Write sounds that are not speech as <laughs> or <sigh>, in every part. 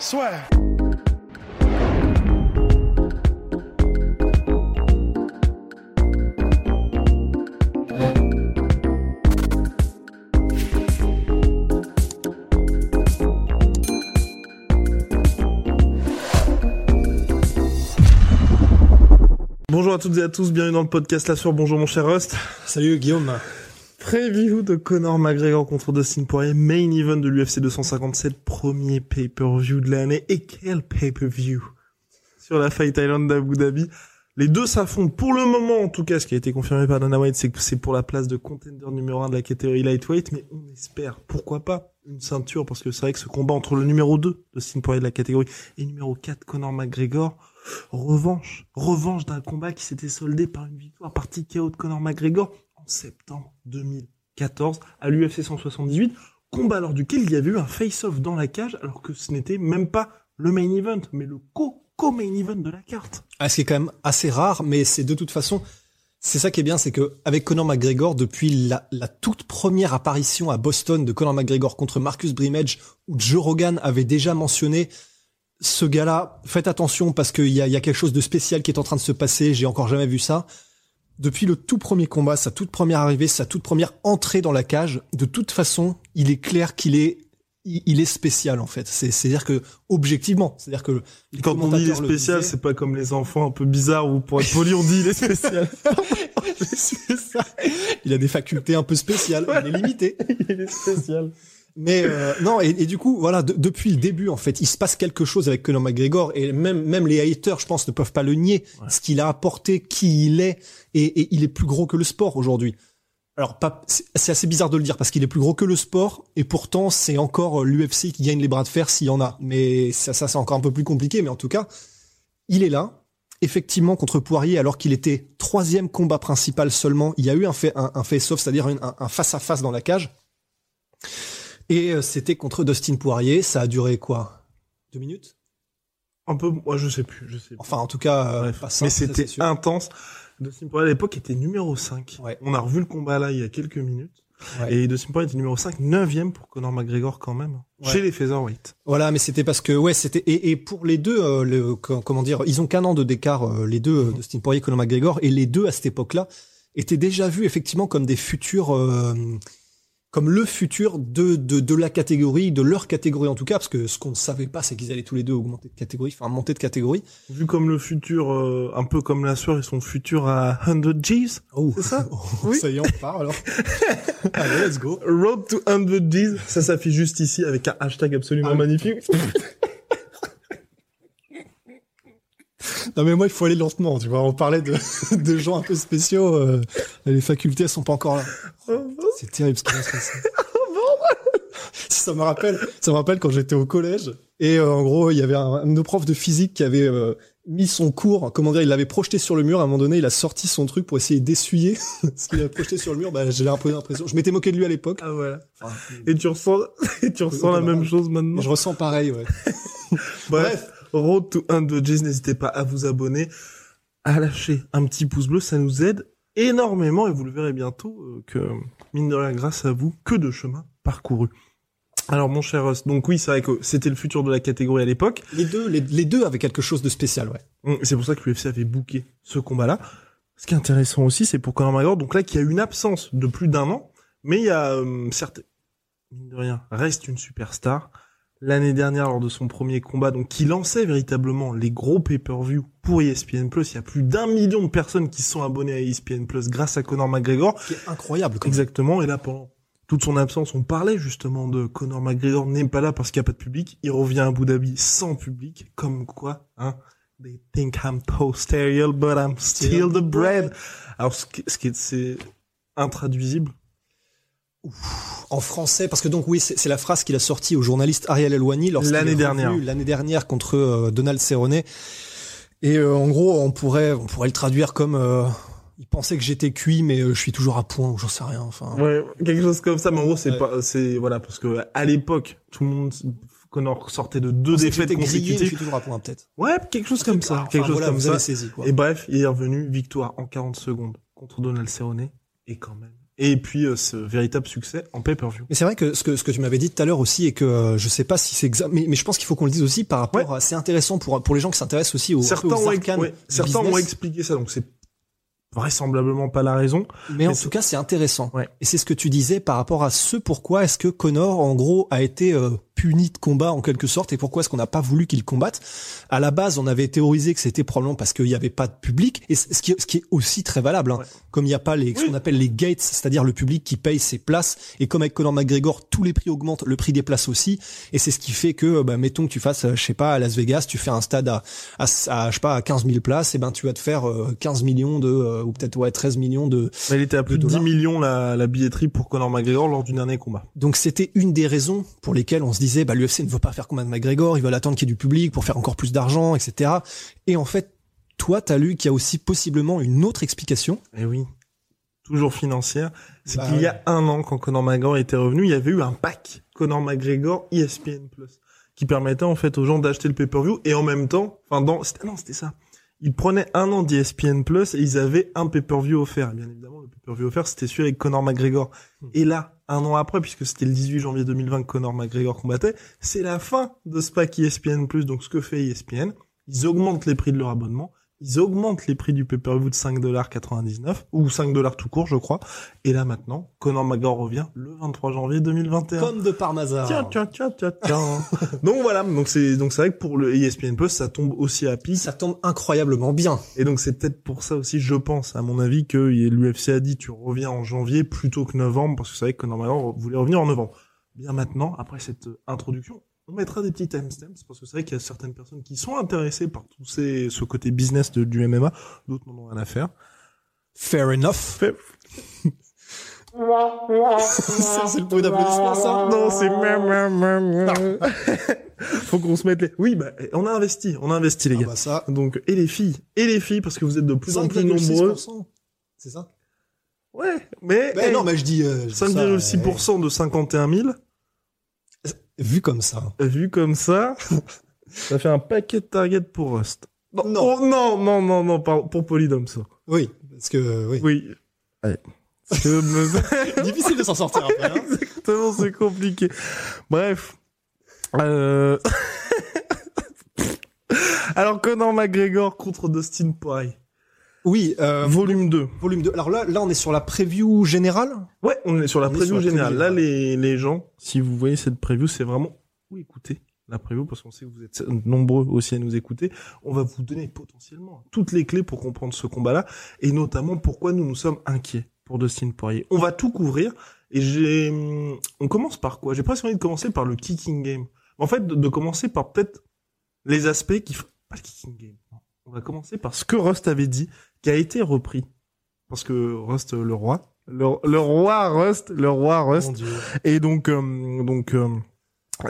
Soit. Bonjour à toutes et à tous, bienvenue dans le podcast La Soeur. Bonjour mon cher Rust. Salut Guillaume. Preview de Conor McGregor contre Dustin Poirier, main event de l'UFC 257, premier pay-per-view de l'année. Et quel pay-per-view Sur la Fight Island d'Abu Dhabi. Les deux s'affrontent pour le moment, en tout cas, ce qui a été confirmé par Dana White, c'est que c'est pour la place de contender numéro 1 de la catégorie lightweight, mais on espère, pourquoi pas, une ceinture, parce que c'est vrai que ce combat entre le numéro 2 de Poirier de la catégorie et numéro 4 Conor McGregor, revanche, revanche d'un combat qui s'était soldé par une victoire par KO de Conor McGregor septembre 2014 à l'UFC 178, combat lors duquel il y avait eu un face-off dans la cage alors que ce n'était même pas le main event, mais le co co-main event de la carte. Ah, ce qui est quand même assez rare, mais c'est de toute façon, c'est ça qui est bien, c'est que avec Conor McGregor, depuis la, toute première apparition à Boston de Conor McGregor contre Marcus Brimage, où Joe Rogan avait déjà mentionné ce gars-là, faites attention parce qu'il y y a quelque chose de spécial qui est en train de se passer, j'ai encore jamais vu ça. Depuis le tout premier combat, sa toute première arrivée, sa toute première entrée dans la cage, de toute façon, il est clair qu'il est il est spécial en fait. C'est à dire que objectivement, c'est à dire que quand on dit il est spécial, c'est pas comme les enfants un peu bizarres où pour être poli on dit il est spécial. <laughs> Il a des facultés un peu spéciales, il est limité. <laughs> il est spécial. Mais euh, non, et, du coup, voilà, depuis le début, en fait, il se passe quelque chose avec Conor McGregor, et même même les haters, je pense, ne peuvent pas le nier. Ce qu'il a apporté, qui il est, et, et il est plus gros que le sport aujourd'hui alors c'est assez bizarre de le dire parce qu'il est plus gros que le sport et pourtant c'est encore l'UFC qui gagne les bras de fer s'il y en a. Mais ça, ça c'est encore un peu plus compliqué. Mais en tout cas, il est là. Effectivement contre Poirier alors qu'il était troisième combat principal seulement. Il y a eu un, fait, un, face-off, c'est-à-dire un, face à face dans la cage. Et euh, c'était contre Dustin Poirier. Ça a duré quoi? Deux minutes? Un peu, moi je sais plus, je sais. Plus. Enfin en tout cas, euh, mais c'était intense. Dustin Poirier à l'époque était numéro 5. On a revu le combat là il y a quelques minutes. Et Dustin Poirier était numéro 5, 9 pour Conor McGregor quand même, chez les featherweight. Voilà, mais c'était parce que ouais, c'était et, pour les deux, euh, le, comment dire, ils ont qu'un an de décart euh, les deux, euh, Dustin Poirier et Conor McGregor, et les deux à cette époque-là étaient déjà vus effectivement comme des futurs comme le futur de, de, de la catégorie, de leur catégorie en tout cas, parce que ce qu'on ne savait pas, c'est qu'ils allaient tous les deux augmenter de catégorie, enfin monter de catégorie. Vu comme le futur, euh, un peu comme la soeur et son futur à 100 G's. Oh, c'est ça? <laughs> oui. Ça y est, on part alors. <laughs> Allez, let's go. Road to 100 G's, ça s'affiche juste ici avec un hashtag absolument ah magnifique. <laughs> Non mais moi il faut aller lentement, tu vois. On parlait de, de gens un peu spéciaux. Euh, les facultés elles sont pas encore là. Oh, c'est terrible ce qui va se passer. <laughs> ça me rappelle, ça me rappelle quand j'étais au collège et euh, en gros il y avait un, de nos profs de physique qui avait euh, mis son cours, comment dire, il l'avait projeté sur le mur. À un moment donné, il a sorti son truc pour essayer d'essuyer <laughs> ce qu'il avait projeté sur le mur. Bah, j'ai un peu l'impression. Je m'étais moqué de lui à l'époque. Ah voilà. et tu ressens, <laughs> et tu ressens la même chose maintenant? Je ressens pareil, ouais. Bref. Road to 100 G's, n'hésitez pas à vous abonner, à lâcher un petit pouce bleu, ça nous aide énormément et vous le verrez bientôt euh, que, mine de rien, grâce à vous, que de chemin parcouru. Alors mon cher Russ, donc oui, c'est vrai que c'était le futur de la catégorie à l'époque. Les deux, les, deux avaient quelque chose de spécial, ouais. Hum, c'est pour ça que l'UFC avait booké ce combat-là. Ce qui est intéressant aussi, c'est pour Conor McGregor, donc là, qu'il y a une absence de plus d'un an, mais il y a, euh, certes, mine de rien, reste une superstar l'année dernière lors de son premier combat, donc qui lançait véritablement les gros pay-per-view pour ESPN+. Il y a plus d'un million de personnes qui sont abonnées à ESPN+, grâce à Conor McGregor. C'est incroyable. Exactement. Et là, pendant toute son absence, on parlait justement de Conor McGregor n'est pas là parce qu'il n'y a pas de public. Il revient à Abu Dhabi sans public. Comme quoi, hein. They think I'm posterior, but I'm still the bread. Alors, ce qui, est, c'est intraduisible. En français, parce que donc oui, c'est la phrase qu'il a sortie au journaliste Ariel Elwani lorsqu'il L'année dernière. L'année dernière contre euh, Donald Cerrone. Et euh, en gros, on pourrait, on pourrait le traduire comme euh, il pensait que j'étais cuit, mais euh, je suis toujours à point ou j'en sais rien. Enfin, Ouais, quelque chose comme ça, mais en gros, c'est Ouais. pas, c'est, voilà, parce que à l'époque, tout le monde, Connor sortait de deux défaites grillé, mais je consécutives. suis toujours à point peut-être. Ouais, quelque chose comme ça, quelque chose comme ça. avez saisi quoi. Et bref, il est revenu, victoire en 40 secondes contre Donald Cerrone, et quand même. Et puis, euh, ce véritable succès en pay-per-view. Mais c'est vrai que ce que ce que tu m'avais dit tout à l'heure aussi et que euh, je sais pas si c'est exact, mais, mais je pense qu'il faut qu'on le dise aussi par rapport à c'est intéressant pour pour les gens qui s'intéressent aussi aux, Certains, aux arcanes ouais, certains ont expliqué ça, donc c'est vraisemblablement pas la raison. Mais en tout cas, c'est intéressant. Ouais. Et c'est ce que tu disais par rapport à ce pourquoi est-ce que Connor, en gros, a été euh, puni de combat en quelque sorte et pourquoi est-ce qu'on n'a pas voulu qu'il combatte. À la base, on avait théorisé que c'était probablement parce qu'il n'y avait pas de public et ce qui, est- ce qui est aussi très valable. Hein. Ouais. Comme il n'y a pas les, ce qu'on appelle les gates, c'est-à-dire le public qui paye ses places et comme avec Conor McGregor, tous les prix augmentent, le prix des places aussi et c'est ce qui fait que, bah, mettons que tu fasses, euh, je sais pas, à Las Vegas, tu fais un stade à, à, à, je sais pas, à 15 000 places, et ben tu vas te faire euh, 15 millions de, euh, ou peut-être ouais 13 millions de, Mais il était à plus de 10 dollars. millions la, la billetterie pour Conor McGregor lors du dernier combat. Donc c'était une des raisons pour lesquelles on se disait bah l'UFC ne veut pas faire combat de McGregor, ils veulent attendre qu'il y ait du public pour faire encore plus d'argent, etc. Et en fait, toi t'as lu qu'il y a aussi possiblement une autre explication. Eh oui. Toujours financière. C'est Bah qu'il y a un an, quand Conor McGregor était revenu, il y avait eu un pack Conor McGregor ESPN Plus qui permettait en fait aux gens d'acheter le pay-per-view et en même temps, enfin dans, non, c'était ça. Ils prenaient un an d'ESPN Plus et ils avaient un pay-per-view offert. Et bien évidemment, le pay-per-view offert, c'était celui avec Conor McGregor. Hmm. Et là, un an après, puisque c'était le 18 janvier 2020 que Conor McGregor combattait, c'est la fin de ce pack ESPN Plus. Donc, ce que fait ESPN, ils augmentent les prix de leur abonnement. Ils augmentent les prix du pay-per-view de 5,99$ ou 5 dollars tout court, je crois. Et là maintenant, Conor McGregor revient le 23 janvier 2021. Comme de par hasard. Tiens, tiens, tiens, tiens, tiens. <laughs> donc voilà, donc c'est donc c'est vrai que pour le ESPN Plus, ça tombe aussi à pic. Ça tombe incroyablement bien. Et donc c'est peut-être pour ça aussi, je pense, à mon avis, que l'UFC a dit tu reviens en janvier plutôt que novembre, parce que c'est vrai que Conor McGregor voulait revenir en novembre. Bien maintenant, après cette introduction, on mettra des petits timestamps, parce que c'est vrai qu'il y a certaines personnes qui sont intéressées par tout ces, ce côté business de, du MMA, d'autres n'en ont rien à faire. Fair enough. Fait- <laughs> ça c'est le bruit d'applaudissement ça. Non, c'est <laughs> Faut qu'on se mette les... Oui, bah, on a investi, on a investi, les Ah gars. bah ça. Donc, et les filles, et les filles, parce que vous êtes de plus en plus nombreux. 5,6%. C'est ça? Ouais, mais, Ben hey, non, mais je dis euh, je dis ça, 5,6% de 51 000, euh, vu comme ça. vu comme ça, <laughs> ça fait un paquet de targets pour Rust. Non, Non. oh, non, non, non, pour Polydome, ça. Oui, parce que oui. Oui. Allez. Parce que me- <laughs> Difficile de s'en sortir après. Hein. Exactement, c'est compliqué. Bref. Euh... <laughs> Alors, Conor McGregor contre Dustin Poirier. Oui, euh, Volume 2. volume 2. Alors là, là, on est sur la preview générale. Ouais, on est sur la On preview sur la générale. preview Là, les, les gens, si vous voyez cette preview, c'est vraiment... Oui, écoutez la preview, parce qu'on sait que vous êtes nombreux aussi à nous écouter. On va vous donner potentiellement toutes les clés pour comprendre ce combat-là, et notamment pourquoi nous nous sommes inquiets pour Dustin Poirier. On va tout couvrir, et j'ai... On commence par quoi? J'ai presque envie de commencer par le kicking game. En fait, de, de commencer par peut-être les aspects qui... f- Pas le kicking game. On va commencer par ce que Rust avait dit, qui a été repris. Parce que Rust, le roi... Le, le roi Rust, le roi Rust, et donc, euh, donc, euh,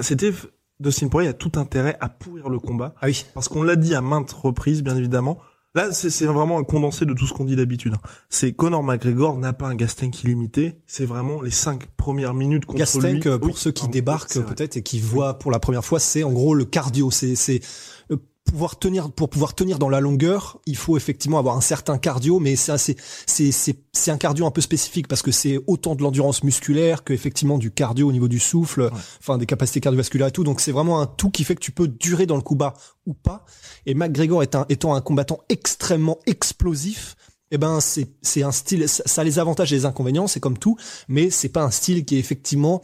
c'était Dustin Poirier a tout intérêt à pourrir le combat Ah oui. parce qu'on l'a dit à maintes reprises, bien évidemment. Là, c'est vraiment un condensé de tout ce qu'on dit d'habitude. hein. C'est Conor McGregor n'a pas un gas tank illimité. C'est vraiment les cinq premières minutes contre Gastank, lui. euh, pour Oui, ceux qui pardon, débarquent peut-être et qui voient pour la première fois, c'est en gros le cardio. C'est c'est pouvoir tenir pour pouvoir tenir dans la longueur, il faut effectivement avoir un certain cardio, mais c'est c'est c'est c'est un cardio un peu spécifique parce que c'est autant de l'endurance musculaire que effectivement du cardio au niveau du souffle, enfin des capacités cardiovasculaires et tout. Donc c'est vraiment un tout qui fait que tu peux durer dans le combat ou pas. Et McGregor est un, étant un combattant extrêmement explosif. Eh ben c'est c'est un style ça, ça a les avantages et les inconvénients c'est comme tout mais c'est pas un style qui est effectivement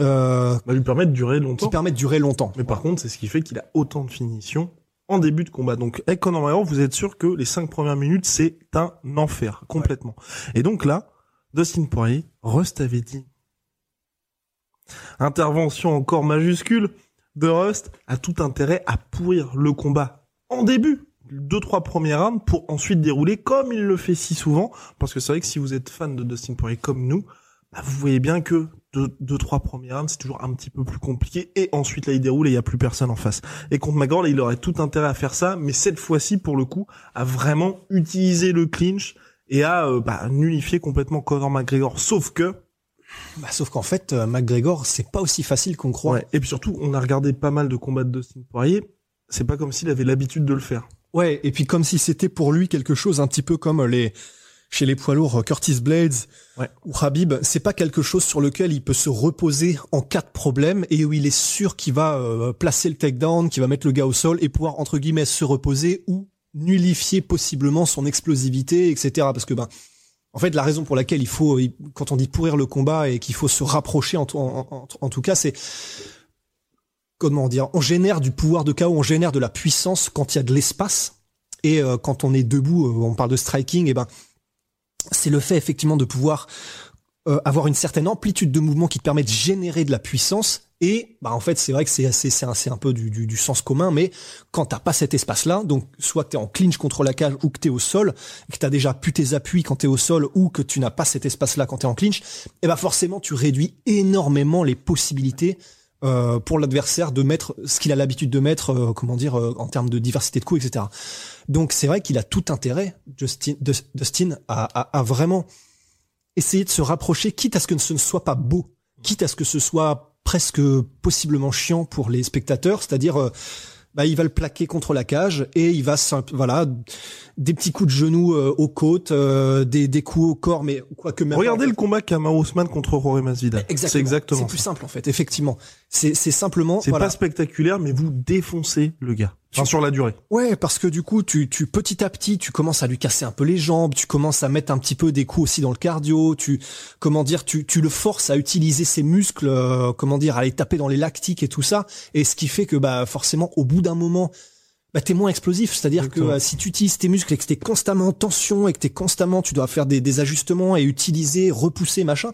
euh, va lui permettre de durer qui longtemps. permet de durer longtemps. Mais par contre, c'est ce qui fait qu'il a autant de finition en début de combat. Donc, avec Conor McGregor, vous êtes sûr que les cinq premières minutes, c'est un enfer, complètement. Et donc là, Dustin Poirier, Rust avait dit. Intervention encore majuscule de Rust a tout intérêt à pourrir le combat en début. Deux, trois premières rounds pour ensuite dérouler comme il le fait si souvent. Parce que c'est vrai que si vous êtes fan de Dustin Poirier comme nous, bah, vous voyez bien que deux, deux trois premiers rounds, c'est toujours un petit peu plus compliqué. Et ensuite, là, il déroule et il y a plus personne en face. Et contre McGregor, là, il aurait tout intérêt à faire ça, mais cette fois-ci, pour le coup, à vraiment utiliser le clinch et à euh, bah, nullifier complètement Conor McGregor. Sauf que bah, sauf qu'en fait, euh, McGregor, c'est pas aussi facile qu'on croit. Ouais. Et puis surtout, on a regardé pas mal de combats de Dustin Poirier. C'est pas comme s'il avait l'habitude de le faire. Ouais, et puis comme si c'était pour lui quelque chose un petit peu comme les chez les poids lourds Curtis Blades Ouais. ou Habib, c'est pas quelque chose sur lequel il peut se reposer en cas de problème et où il est sûr qu'il va euh, placer le takedown, qu'il va mettre le gars au sol et pouvoir entre guillemets se reposer ou nullifier possiblement son explosivité, etc. Parce que ben en fait, la raison pour laquelle il faut, quand on dit pourrir le combat et qu'il faut se rapprocher, en, tout- en- en- en tout cas, c'est comment dire, on génère du pouvoir de chaos, on génère de la puissance quand il y a de l'espace. Et euh, quand on est debout, euh, on parle de striking, et ben c'est le fait effectivement de pouvoir euh, avoir une certaine amplitude de mouvement qui te permet de générer de la puissance. Et bah en fait, c'est vrai que c'est c'est un, peu du, sens commun, mais quand t'as pas cet espace-là, donc soit t'es en clinch contre la cage ou que t'es au sol, que t'as déjà pu tes appuis quand t'es au sol ou que tu n'as pas cet espace-là quand t'es en clinch, et ben forcément tu réduis énormément les possibilités euh, pour l'adversaire de mettre ce qu'il a l'habitude de mettre, euh, comment dire, euh, en termes de diversité de coups, etc. Donc c'est vrai qu'il a tout intérêt, Justin, Dustin, à, à, à vraiment essayer de se rapprocher, quitte à ce que ce ne soit pas beau, quitte à ce que ce soit presque possiblement chiant pour les spectateurs, c'est-à-dire euh, bah, il va le plaquer contre la cage et il va voilà des petits coups de genoux euh, aux côtes, euh, des, des coups au corps, mais quoique même Regardez le combat Kamar Ousmane contre Jorge Masvidal. fait. C'est exactement C'est plus simple en fait, effectivement. C'est simplement C'est voilà. pas spectaculaire, mais vous défoncez le gars. Enfin, sur la durée. Ouais, parce que du coup, tu, tu petit à petit, tu commences à lui casser un peu les jambes, tu commences à mettre un petit peu des coups aussi dans le cardio, tu comment dire, tu, tu le forces à utiliser ses muscles, euh, comment dire, à les taper dans les lactiques et tout ça, et ce qui fait que bah forcément, au bout d'un moment, bah t'es moins explosif, c'est-à-dire que euh, si tu utilises tes muscles et que t'es constamment en tension et que t'es constamment, tu dois faire des, des ajustements et utiliser, repousser, machin,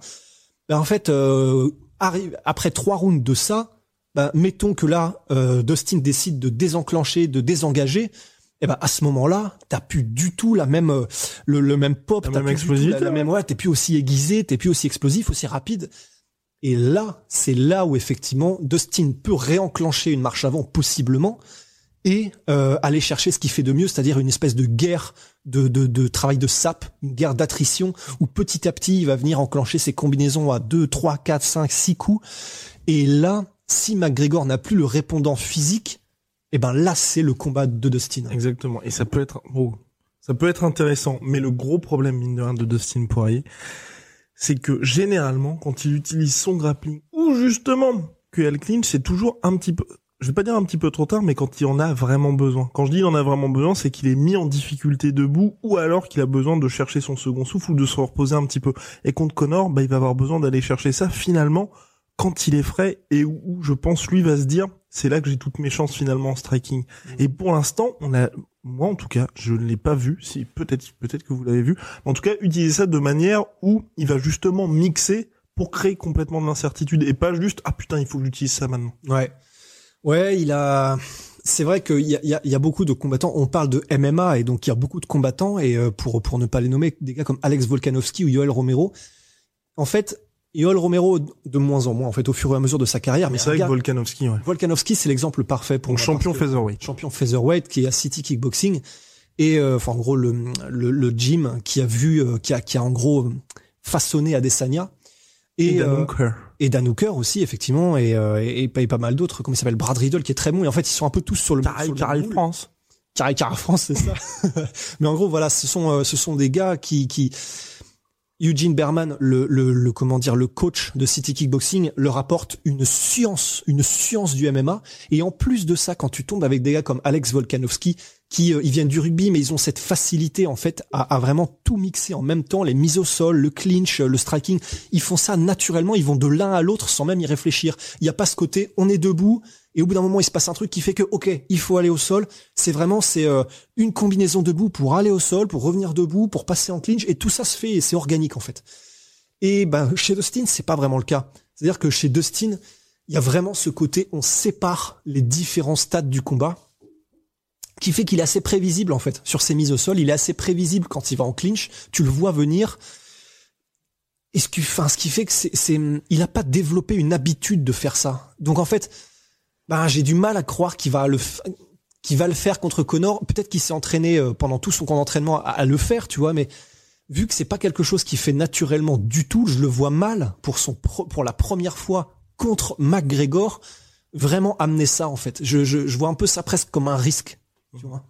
bah en fait, euh, arrive après trois rounds de ça, bah, mettons que là, euh, Dustin décide de désenclencher, de désengager, et ben à ce moment-là, t'as plus du tout la même euh, le, le même pop, La t'as même explosivité, la, la même ouais, t'es plus aussi aiguisé, t'es plus aussi explosif, aussi rapide. Et là, c'est là où effectivement Dustin peut réenclencher une marche avant possiblement et euh, aller chercher ce qu'il fait de mieux, c'est-à-dire une espèce de guerre de, de, de travail de sape, une guerre d'attrition où petit à petit il va venir enclencher ses combinaisons à 2, 3, 4, 5, 6 coups. Et là, si McGregor n'a plus le répondant physique, eh ben là c'est le combat de Dustin. Exactement. Et ça peut être, oh, ça peut être intéressant. Mais le gros problème, mine de rien, de Dustin Poirier, c'est que généralement, quand il utilise son grappling, ou justement, que le clinch, c'est toujours un petit peu, je vais pas dire un petit peu trop tard, mais quand il en a vraiment besoin. Quand je dis il en a vraiment besoin, c'est qu'il est mis en difficulté debout, ou alors qu'il a besoin de chercher son second souffle ou de se reposer un petit peu. Et contre Connor, bah, il va avoir besoin d'aller chercher ça finalement quand il est frais et où, où je pense lui va se dire c'est là que j'ai toutes mes chances finalement en striking. Et pour l'instant, on a moi en tout cas, je ne l'ai pas vu, si peut-être peut-être que vous l'avez vu, mais en tout cas, utiliser ça de manière où il va justement mixer pour créer complètement de l'incertitude et pas juste ah putain, il faut que j'utilise ça maintenant. Ouais. Ouais, il a. C'est vrai qu'il y a, y, a, y a beaucoup de combattants. On parle de MMA et donc il y a beaucoup de combattants et euh, pour pour ne pas les nommer, des gars comme Alex Volkanovski ou Yoel Romero. En fait, Yoel Romero de moins en moins en fait au fur et à mesure de sa carrière. Mais c'est vrai que Volkanovski, ouais. Volkanovski, c'est l'exemple parfait pour Donc moi, champion featherweight. champion featherweight qui est à City Kickboxing et euh, enfin en gros le, le le gym qui a vu euh, qui a qui a en gros façonné Adesanya et euh. Et Dan Hooker aussi effectivement et euh, et, et pas, et pas mal d'autres comme il s'appelle? Brad Riddle qui est très bon et en fait ils sont un peu tous sur le Carré, Carré. France. Carré Carré France c'est ça <laughs> mais en gros voilà ce sont euh, ce sont des gars qui qui Eugene Berman, le, le, le comment dire, le coach de City Kickboxing, leur apporte une science, une science du MMA. Et en plus de ça, quand tu tombes avec des gars comme Alex Volkanovski, qui euh, ils viennent du rugby, mais ils ont cette facilité en fait à, à vraiment tout mixer en même temps, les mises au sol, le clinch, le striking, ils font ça naturellement, ils vont de l'un à l'autre sans même y réfléchir. Il n'y a pas ce côté, on est debout. Et au bout d'un moment, il se passe un truc qui fait que, ok, il faut aller au sol. C'est vraiment, c'est euh, une combinaison debout pour aller au sol, pour revenir debout, pour passer en clinch, et tout ça se fait, et c'est organique en fait. Et ben chez Dustin, c'est pas vraiment le cas. C'est-à-dire que chez Dustin, il y a vraiment ce côté, on sépare les différents stades du combat, qui fait qu'il est assez prévisible en fait sur ses mises au sol. Il est assez prévisible quand il va en clinch. Tu le vois venir. et ce qui, fait que c'est, il a pas développé une habitude de faire ça. Donc en fait, ben, j'ai du mal à croire qu'il va le, qu'il va le faire contre Connor. Peut-être qu'il s'est entraîné euh, pendant tout son camp d'entraînement à, le faire, tu vois, mais vu que c'est pas quelque chose qu'il fait naturellement du tout, je le vois mal pour son pour la première fois contre McGregor vraiment amener ça en fait. Je, je, je vois un peu ça presque comme un risque, tu vois,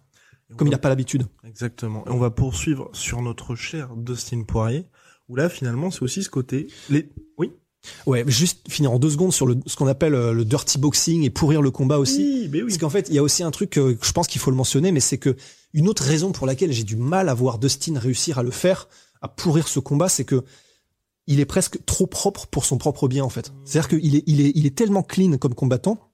comme il n'a pas l'habitude. Exactement. Et on va poursuivre sur notre cher Dustin Poirier où là finalement c'est aussi ce côté. Les... Oui? Ouais, juste finir en deux secondes sur le, ce qu'on appelle euh, le dirty boxing et pourrir le combat aussi. Oui, oui. Parce qu'en fait, il y a aussi un truc que je pense qu'il faut le mentionner, mais c'est que une autre raison pour laquelle j'ai du mal à voir Dustin réussir à le faire, à pourrir ce combat, c'est que il est presque trop propre pour son propre bien en fait. C'est-à-dire qu'il est, il est, il est tellement clean comme combattant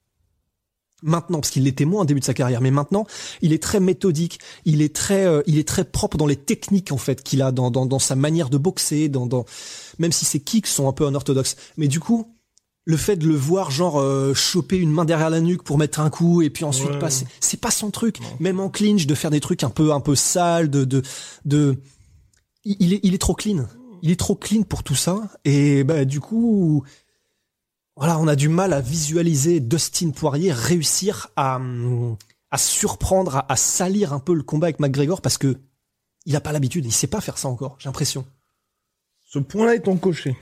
maintenant parce qu'il l'était moins au début de sa carrière mais maintenant il est très méthodique il est très euh, il est très propre dans les techniques en fait qu'il a dans, dans, dans sa manière de boxer dans, dans même si ses kicks sont un peu unorthodoxes. Mais du coup le fait de le voir genre euh, choper une main derrière la nuque pour mettre un coup et puis ensuite passer c'est pas son truc. Même en clinch de faire des trucs un peu un peu sales de de de il est il est trop clean. Il est trop clean pour tout ça. Et bah du coup voilà, on a du mal à visualiser Dustin Poirier réussir à, à surprendre, à, salir un peu le combat avec McGregor parce que il a pas l'habitude, il sait pas faire ça encore, j'ai l'impression. Ce point-là est coché.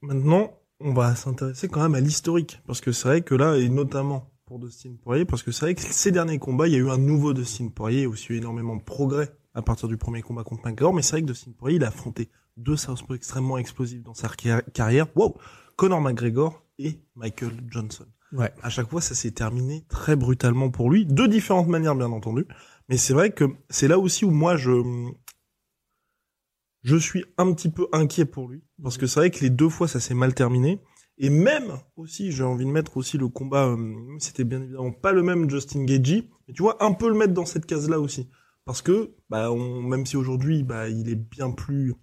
Maintenant, on va s'intéresser quand même à l'historique parce que c'est vrai que là, et notamment pour Dustin Poirier, parce que c'est vrai que ces derniers combats, il y a eu un nouveau Dustin Poirier, aussi eu énormément de progrès à partir du premier combat contre McGregor, mais c'est vrai que Dustin Poirier, il a affronté deux Southpaw extrêmement explosifs dans sa carrière. Wow! Conor McGregor et Michael Johnson. Ouais. À chaque fois, ça s'est terminé très brutalement pour lui, de différentes manières bien entendu. Mais c'est vrai que c'est là aussi où moi je je suis un petit peu inquiet pour lui parce que c'est vrai que les deux fois ça s'est mal terminé et même aussi j'ai envie de mettre aussi le combat euh, c'était bien évidemment pas le même Justin Gagey mais tu vois un peu le mettre dans cette case là aussi parce que bah on, même si aujourd'hui bah il est bien plus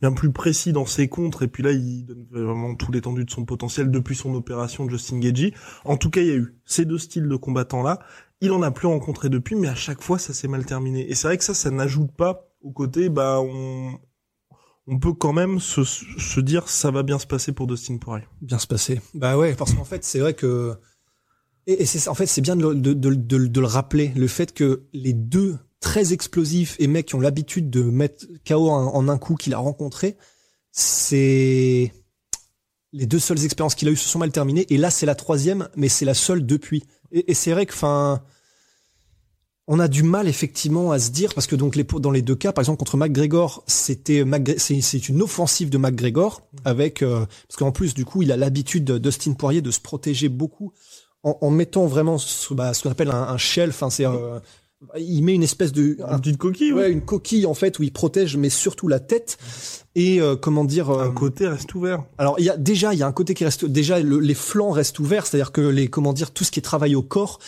bien plus précis dans ses contres et puis là il donne vraiment tout l'étendue de son potentiel depuis son opération de Justin Gagey. En tout cas, il y a eu ces deux styles de combattants là. Il en a plus rencontré depuis, mais à chaque fois ça s'est mal terminé. Et c'est vrai que ça, ça n'ajoute pas au côté, bah on on peut quand même se, dire ça va bien se passer pour Dustin Poirier. Bien se passer. Bah ouais, parce qu'en fait c'est vrai que et, c'est en fait c'est bien de, le rappeler le fait que les deux très explosifs et mecs qui ont l'habitude de mettre KO en, un coup qu'il a rencontré, c'est les deux seules expériences qu'il a eues se sont mal terminées. Et là, c'est la troisième, mais c'est la seule depuis. Et, c'est vrai que, on a du mal effectivement à se dire parce que dans les deux cas, par exemple contre McGregor, c'était c'est une offensive de McGregor avec euh, parce qu'en plus du coup il a l'habitude Dustin Poirier de se protéger beaucoup en, mettant vraiment ce, bah, ce qu'on appelle un, un c'est euh, il met une espèce de une petite coquille ouais, une coquille en fait où il protège mais surtout la tête. Et euh, comment dire euh, un côté reste ouvert. Alors il y a déjà il y a un côté qui reste déjà les flancs restent ouverts c'est-à-dire que les comment dire tout ce qui est travail au corps.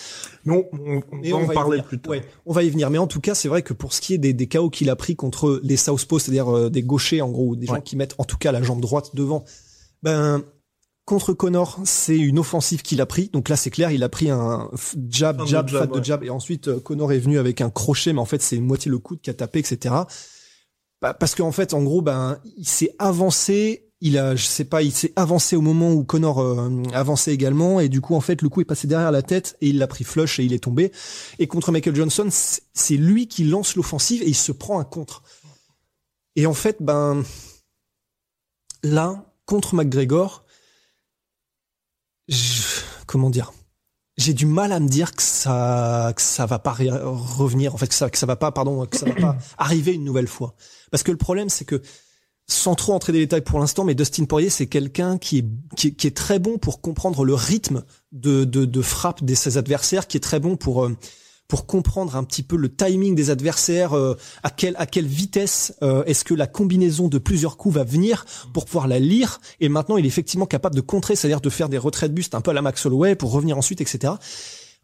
Non on, va en parler plus tard. Ouais, on va y venir. Mais en tout cas c'est vrai que pour ce qui est des, des chaos qu'il a pris contre les southpaws c'est-à-dire euh, des gauchers en gros des gens qui mettent en tout cas la jambe droite devant ben Contre Connor, c'est une offensive qu'il a pris. Donc là, c'est clair, il a pris un jab, jab, fat de jab, et ensuite euh, Connor est venu avec un crochet, mais en fait, c'est moitié le coude qui a tapé, etc. Bah, parce qu'en fait, en gros, ben, il s'est avancé. Il a, je sais pas, il s'est avancé au moment où Connor euh, avançait également, et du coup, en fait, le coup est passé derrière la tête et il l'a pris flush et il est tombé. Et contre Michael Johnson, c'est lui qui lance l'offensive et il se prend un contre. Et en fait, ben, là, contre McGregor, comment dire? J'ai du mal à me dire que ça que ça va pas revenir en fait que ça que ça va pas pardon que ça va pas <clears throat> arriver une nouvelle fois. Parce que le problème c'est que sans trop entrer dans les détails pour l'instant mais Dustin Poirier c'est quelqu'un qui est, qui est, très bon pour comprendre le rythme de de, de frappe de ses adversaires qui est très bon pour euh, pour comprendre un petit peu le timing des adversaires, euh, à quelle vitesse euh, est-ce que la combinaison de plusieurs coups va venir pour pouvoir la lire. Et maintenant, il est effectivement capable de contrer, c'est-à-dire de faire des retraits de buste un peu à la Max Holloway pour revenir ensuite, etc.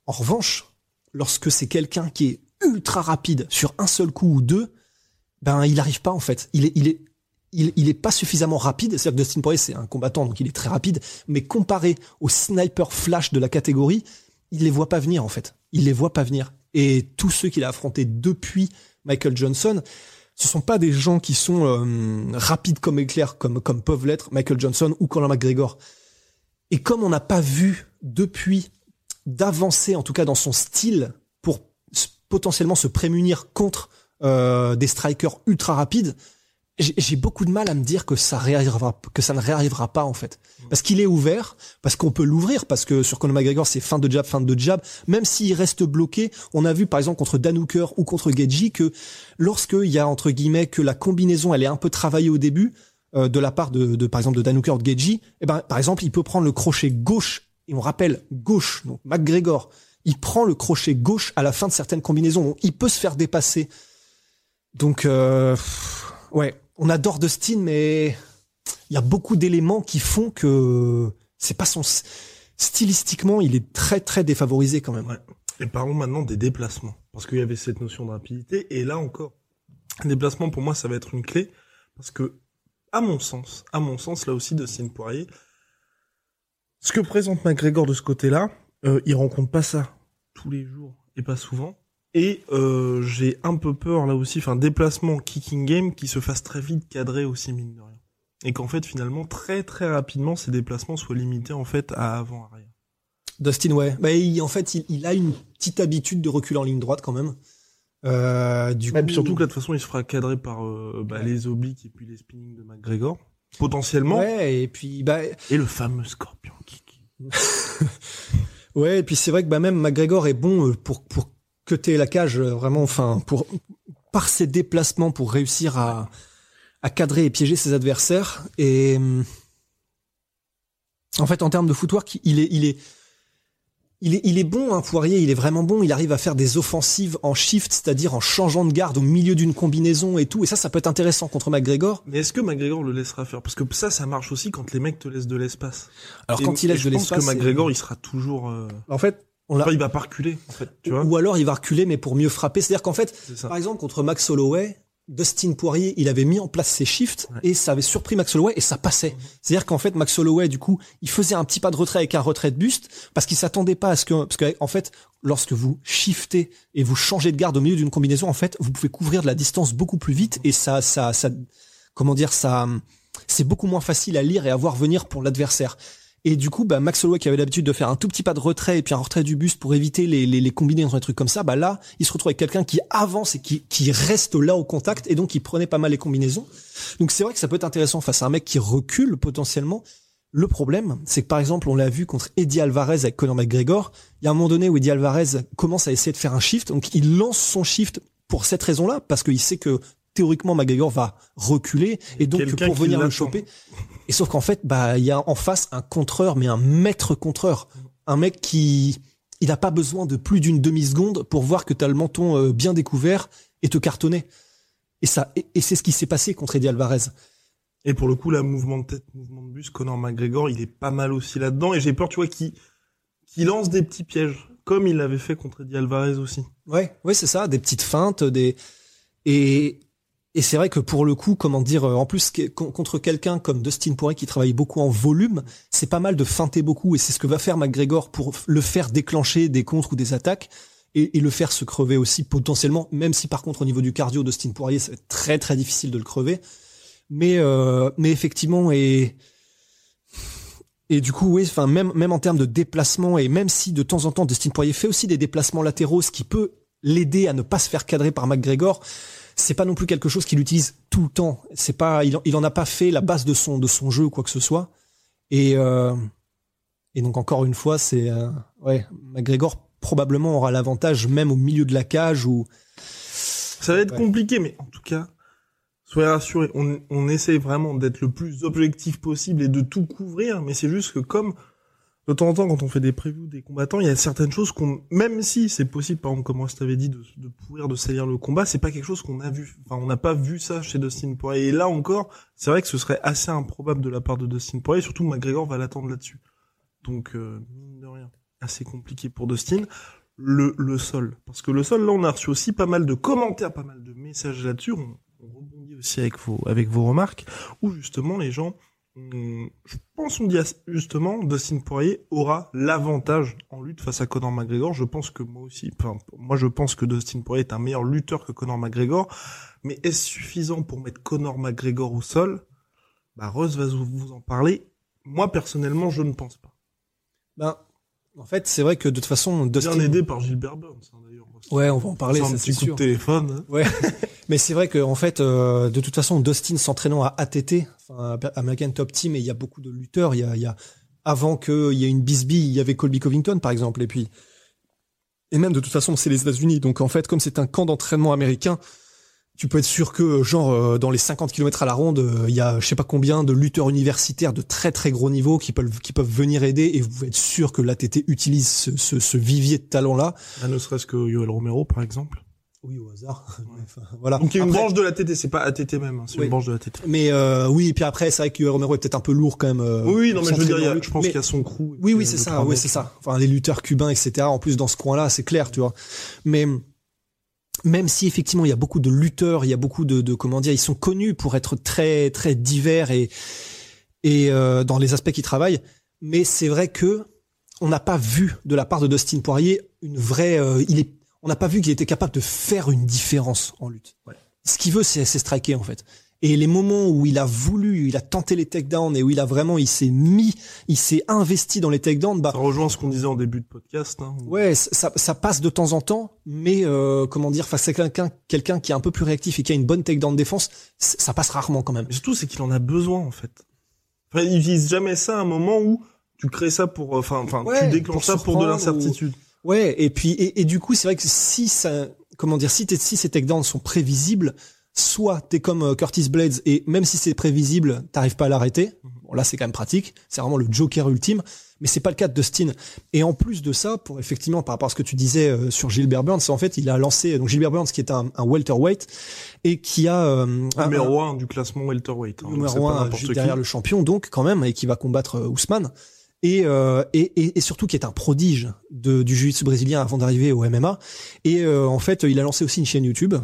En revanche, lorsque c'est quelqu'un qui est ultra rapide sur un seul coup ou deux, ben il n'arrive pas en fait. Il est pas suffisamment rapide. C'est-à-dire que Dustin Poirier c'est un combattant donc il est très rapide, mais comparé au sniper flash de la catégorie, il les voit pas venir en fait. Il les voit pas venir et tous ceux qu'il a affrontés depuis Michael Johnson ce sont pas des gens qui sont euh, rapides comme éclair, comme peuvent l'être Michael Johnson ou Conor McGregor. Et comme on n'a pas vu depuis d'avancer, en tout cas dans son style, pour potentiellement se prémunir contre euh, des strikers ultra rapides, j'ai beaucoup de mal à me dire que ça réarrivera, que ça ne réarrivera pas en fait, parce qu'il est ouvert, parce qu'on peut l'ouvrir, parce que sur Conor McGregor c'est fin de jab, fin de jab. Même s'il reste bloqué, on a vu par exemple contre Dan Hooker ou contre Geji que lorsqu'il y a entre guillemets que la combinaison elle est un peu travaillée au début euh, de la part de, de, par exemple de Dan Hooker ou de Geji, eh ben par exemple il peut prendre le crochet gauche et on rappelle gauche donc McGregor, il prend le crochet gauche à la fin de certaines combinaisons, il peut se faire dépasser. Donc euh, ouais on adore Dustin, mais il y a beaucoup d'éléments qui font que c'est pas son stylistiquement, il est très très défavorisé quand même. Et parlons maintenant des déplacements, parce qu'il y avait cette notion de rapidité, et là encore, déplacement pour moi ça va être une clé, parce que à mon sens, à mon sens là aussi Dustin Poirier, ce que présente McGregor de ce côté-là, euh, il rencontre pas ça tous les jours et pas souvent. Et euh, j'ai un peu peur là aussi, enfin déplacement kicking game qui se fasse très vite cadrer aussi mine de rien. Et qu'en fait finalement très très rapidement ces déplacements soient limités en fait à avant arrière. Dustin ouais, bah, en fait il, a une petite habitude de reculer en ligne droite quand même. Euh, du coup... surtout que là de toute façon il se fera cadrer par euh, bah, les obliques et puis les spinnings de McGregor potentiellement. Ouais et puis bah et le fameux scorpion kick. <laughs> ouais et puis c'est vrai que bah même McGregor est bon pour pour que la cage euh, vraiment, enfin, pour par ses déplacements pour réussir à, à cadrer et piéger ses adversaires. Et euh, en fait, en termes de footwork, il est, il est, il est, il est bon, hein, Poirier, il est vraiment bon. Il arrive à faire des offensives en shift, c'est-à-dire en changeant de garde au milieu d'une combinaison et tout. Et ça, ça peut être intéressant contre McGregor. Mais est-ce que McGregor le laissera faire? Parce que ça, ça marche aussi quand les mecs te laissent de l'espace. Alors quand il laisse de l'espace, je pense que McGregor, il sera toujours. Euh, en fait, on il va pas reculer, en fait, tu vois. Ou alors il va reculer, mais pour mieux frapper. C'est-à-dire qu'en fait, par exemple, contre Max Holloway, Dustin Poirier, il avait mis en place ses shifts et ça avait surpris Max Holloway et ça passait. C'est-à-dire qu'en fait, Max Holloway, du coup, il faisait un petit pas de retrait avec un retrait de buste parce qu'il s'attendait pas à ce que, parce que, en fait, lorsque vous shiftez et vous changez de garde au milieu d'une combinaison, en fait, vous pouvez couvrir de la distance beaucoup plus vite et ça, ça, ça, comment dire, ça, c'est beaucoup moins facile à lire et à voir venir pour l'adversaire. Et du coup, bah, Max Holloway qui avait l'habitude de faire un tout petit pas de retrait et puis un retrait du buste pour éviter les, les, les combinaisons et trucs comme ça, bah là, il se retrouve avec quelqu'un qui avance et qui, qui reste là au contact et donc il prenait pas mal les combinaisons. Donc c'est vrai que ça peut être intéressant face à un mec qui recule potentiellement. Le problème, c'est que par exemple, on l'a vu contre Eddie Alvarez avec Conor McGregor. Il y a un moment donné où Eddie Alvarez commence à essayer de faire un shift, donc il lance son shift pour cette raison-là, parce qu'il sait que théoriquement McGregor va reculer et donc pour venir le choper. Et sauf qu'en fait, bah il y a en face un contreur, mais un maître contreur, un mec qui il n'a pas besoin de plus d'une demi seconde pour voir que tu as le menton euh, bien découvert et te cartonner. Et ça et, c'est ce qui s'est passé contre Eddie Alvarez. Et pour le coup, là, mouvement de tête, mouvement de bus, Conor McGregor, il est pas mal aussi là-dedans. Et j'ai peur, tu vois, qu'il qui lance des petits pièges, comme il l'avait fait contre Eddie Alvarez aussi. Ouais, ouais, c'est ça, des petites feintes, des et et c'est vrai que pour le coup, comment dire, euh, en plus contre quelqu'un comme Dustin Poirier qui travaille beaucoup en volume, c'est pas mal de feinter beaucoup et c'est ce que va faire McGregor pour le faire déclencher des contres ou des attaques et, le faire se crever aussi potentiellement, même si par contre au niveau du cardio, Dustin Poirier, c'est très très difficile de le crever. Mais euh, mais effectivement et et du coup, oui, enfin même même en termes de déplacement et même si de temps en temps Dustin Poirier fait aussi des déplacements latéraux, ce qui peut l'aider à ne pas se faire cadrer par McGregor, c'est pas non plus quelque chose qu'il utilise tout le temps. C'est pas, il, il en a pas fait la base de son de son jeu ou quoi que ce soit. Et euh, et donc encore une fois, c'est euh, ouais, McGregor probablement aura l'avantage même au milieu de la cage où ça va être compliqué, mais en tout cas, soyez rassurés, on, on essaie vraiment d'être le plus objectif possible et de tout couvrir, mais c'est juste que comme de temps en temps, quand on fait des previews des combattants, il y a certaines choses qu'on, même si c'est possible, par exemple, comme moi je t'avais dit, de, de pourrir, de salir le combat, c'est pas quelque chose qu'on a vu. Enfin, on n'a pas vu ça chez Dustin Poirier. Et là encore, c'est vrai que ce serait assez improbable de la part de Dustin Poirier, surtout McGregor va l'attendre là-dessus. Donc, euh, mine de rien, assez compliqué pour Dustin. Le, le sol. Parce que le sol, là, on a reçu aussi pas mal de commentaires, pas mal de messages là-dessus. On, on rebondit aussi avec vos, avec vos remarques, où justement les gens je pense on dit justement Dustin Poirier aura l'avantage en lutte face à Conor McGregor. Je pense que moi aussi, enfin, moi je pense que Dustin Poirier est un meilleur lutteur que Conor McGregor, mais est-ce suffisant pour mettre Conor McGregor au sol? Bah Rose va vous en parler. Moi personnellement, je ne pense pas. Ben en fait, c'est vrai que de toute façon, Dustin... Bien aidé par Gilbert Burns, hein, d'ailleurs. Ouais, on va en parler, c'est un petit coup de téléphone. Hein. Ouais. <laughs> Mais c'est vrai que en fait, euh, de toute façon, Dustin s'entraînant à ATT, enfin, American Top Team, et il y a beaucoup de lutteurs. Il y a, il y a avant qu'il y ait une Bisbee, il y avait Colby Covington, par exemple, et puis et même de toute façon, c'est les États-Unis. Donc en fait, comme c'est un camp d'entraînement américain, tu peux être sûr que genre euh, dans les 50 km à la ronde, euh, il y a je sais pas combien de lutteurs universitaires de très très gros niveau qui peuvent qui peuvent venir aider et vous pouvez être sûr que l'ATT utilise ce, ce, ce, vivier de talents là. Ah, ne serait-ce que Yoel Romero par exemple. Oui, au hasard. <laughs> enfin, voilà. Donc il y a une branche de la TT, c'est pas ATT même, hein, c'est une branche de la TT. Mais euh, oui, et puis après c'est vrai que Romero est peut-être un peu lourd quand même. Euh, oui, non mais je veux dire, je pense qu'il y a son crew. Oui, oui, c'est ça, oui, c'est ça. Enfin les lutteurs cubains, etc. En plus dans ce coin-là, c'est clair, tu vois. Mais même si effectivement il y a beaucoup de lutteurs, il y a beaucoup de, de comment dire, ils sont connus pour être très très divers et et euh, dans les aspects qu'ils travaillent, mais c'est vrai que on n'a pas vu de la part de Dustin Poirier une vraie, euh, il est, on n'a pas vu qu'il était capable de faire une différence en lutte. Ouais. Ce qu'il veut, c'est striker en fait. Et les moments où il a voulu, il a tenté les takedowns et où il a vraiment, il s'est mis, il s'est investi dans les takedowns. Bah, ça rejoint ce qu'on disait en début de podcast. Hein. Ouais, ça, ça passe de temps en temps, mais euh, comment dire, face à quelqu'un, quelqu'un qui est un peu plus réactif et qui a une bonne takedown défense, ça passe rarement quand même. Mais surtout, c'est qu'il en a besoin en fait. Enfin, il vise jamais ça à un moment où tu crées ça pour, euh, enfin, enfin, tu déclenches ça pour de l'incertitude. Ouais, et puis et, et du coup, c'est vrai que si ça, comment dire, si, si ces takedowns sont prévisibles soit t'es comme euh, Curtis Blades et même si c'est prévisible, t'arrives pas à l'arrêter. Bon là c'est quand même pratique, c'est vraiment le Joker ultime, mais c'est pas le cas de Dustin. Et en plus de ça, pour effectivement par rapport à ce que tu disais euh, sur Gilbert Burns, en fait il a lancé donc Gilbert Burns qui est un, un welterweight et qui a euh, numéro 1 du classement welterweight. Hein, numéro 1 juste derrière le champion donc quand même et qui va combattre Ousmane et, euh, et, surtout qui est un prodige du jiu-jitsu brésilien avant d'arriver au MMA. Et euh, en fait, il a lancé aussi une chaîne YouTube,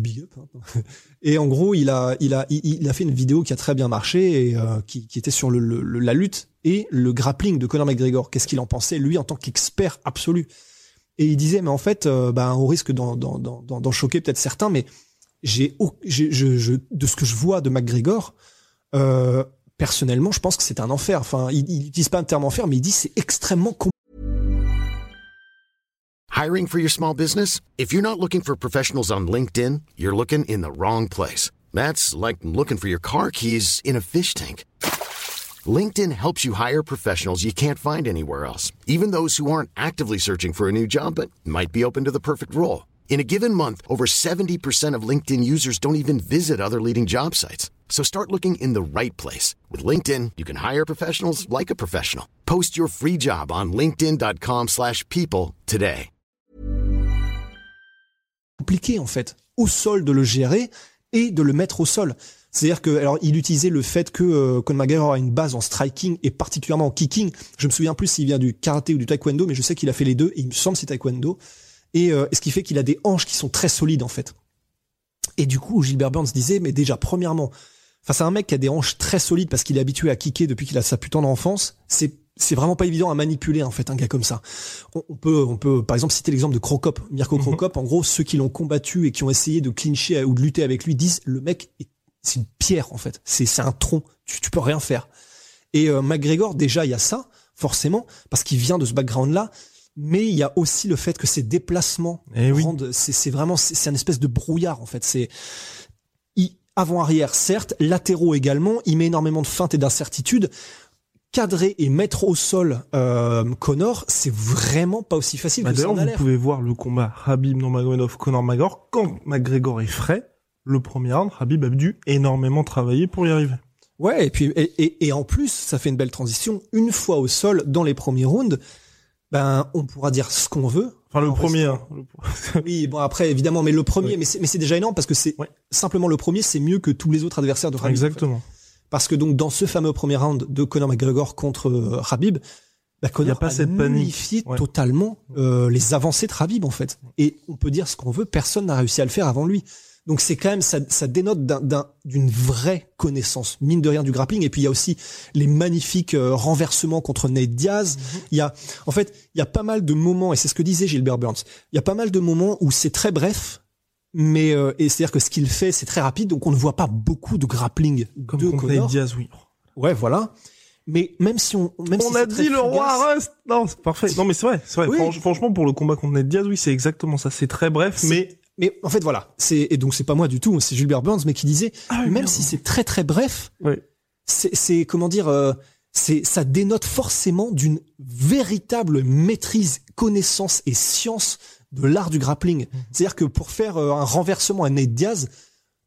big up. Hein. <laughs> Et en gros, il a, fait une vidéo qui a très bien marché et euh, qui, était sur la lutte et le grappling de Conor McGregor. Qu'est-ce qu'il en pensait lui en tant qu'expert absolu? Et il disait, mais en fait, euh, ben, on risque d'en choquer peut-être certains, mais de ce que je vois de McGregor. Euh, personnellement, je pense que c'est un enfer. Enfin, il n'utilise pas un terme enfer, mais il dit c'est extrêmement Hiring for your small business? If you're not looking for professionals on LinkedIn, you're looking in the wrong place. That's like looking for your car keys in a fish tank. LinkedIn helps you hire professionals you can't find anywhere else, even those who aren't actively searching for a new job but might be open to the perfect role. In a given month, over 70% of LinkedIn users don't even visit other leading job sites. So start looking in the right place. With LinkedIn, you can hire professionals like a professional. Post your free job on linkedin.com slash people today. Compliqué, en fait, au sol de le gérer et de le mettre au sol. C'est-à-dire que, alors, il utilisait le fait que euh, Conor McGregor a une base en striking et particulièrement en kicking. Je me souviens plus s'il vient du karaté ou du taekwondo, mais je sais qu'il a fait les deux et il me semble c'est taekwondo. Et euh, ce qui fait qu'il a des hanches qui sont très solides, en fait. Et du coup, Gilbert Burns disait, mais déjà, premièrement, Enfin, c'est un mec qui a des hanches très solides parce qu'il est habitué à kicker depuis qu'il a sa putain d'enfance. C'est c'est vraiment pas évident à manipuler en fait un gars comme ça. On, peut on peut par exemple citer l'exemple de Crocop, Mirko mhm. Crocop. En gros, ceux qui l'ont combattu et qui ont essayé de clincher ou de lutter avec lui disent le mec c'est une pierre en fait. C'est c'est un tronc. Tu tu peux rien faire. Et euh, McGregor déjà il y a ça forcément parce qu'il vient de ce background là. Mais il y a aussi le fait que ses déplacements eh rendent, c'est vraiment, c'est un espèce de brouillard en fait. C'est, avant-arrière, certes, latéraux également, il met énormément de feintes et d'incertitudes. Cadrer et mettre au sol euh, Connor, c'est vraiment pas aussi facile bah, que D'ailleurs, vous pouvez voir le combat Habib Nurmagomedov Connor McGregor quand McGregor est frais. Le premier round, Habib a dû énormément travailler pour y arriver. Ouais, et puis et, et en plus, ça fait une belle transition. Une fois au sol, dans les premiers rounds, ben on pourra dire ce qu'on veut. Enfin le premier. Hein. <laughs> oui, bon après évidemment, mais le premier, mais c'est mais c'est déjà énorme parce que c'est simplement le premier, c'est mieux que tous les autres adversaires de Khabib. Exactement. Parce que donc dans ce fameux premier round de Conor McGregor contre euh, Khabib, bah, Conor a, pas cette magnifié totalement euh, les avancées de Khabib en fait. Et on peut dire ce qu'on veut, personne n'a réussi à le faire avant lui. Donc c'est quand même ça, ça dénote d'un- d'un- d'une vraie connaissance mine de rien du grappling. Et puis il y a aussi les magnifiques euh, renversements contre Nate Diaz. Il y a en fait il y a pas mal de moments et c'est ce que disait Gilbert Burns. Il y a pas mal de moments où c'est très bref. Mais euh, et c'est à dire que ce qu'il fait c'est très rapide donc on ne voit pas beaucoup de grappling Comme de contre. Nate Diaz, oui. Ouais voilà. Mais même si on même si On a dit le fugace- roi Rust Non, c'est parfait. Non, mais c'est vrai, c'est vrai. Oui. Franch- franchement, pour le combat contre Nate Diaz, oui, c'est exactement ça. C'est très bref, mais... Mais en fait voilà, c'est et donc c'est pas moi du tout, c'est Gilbert Burns mais qui disait Ah même si c'est très très bref, c'est comment dire euh, c'est ça dénote forcément d'une véritable maîtrise, connaissance et science de l'art du grappling. Mhm. C'est-à-dire que pour faire euh, un renversement à Nate Diaz,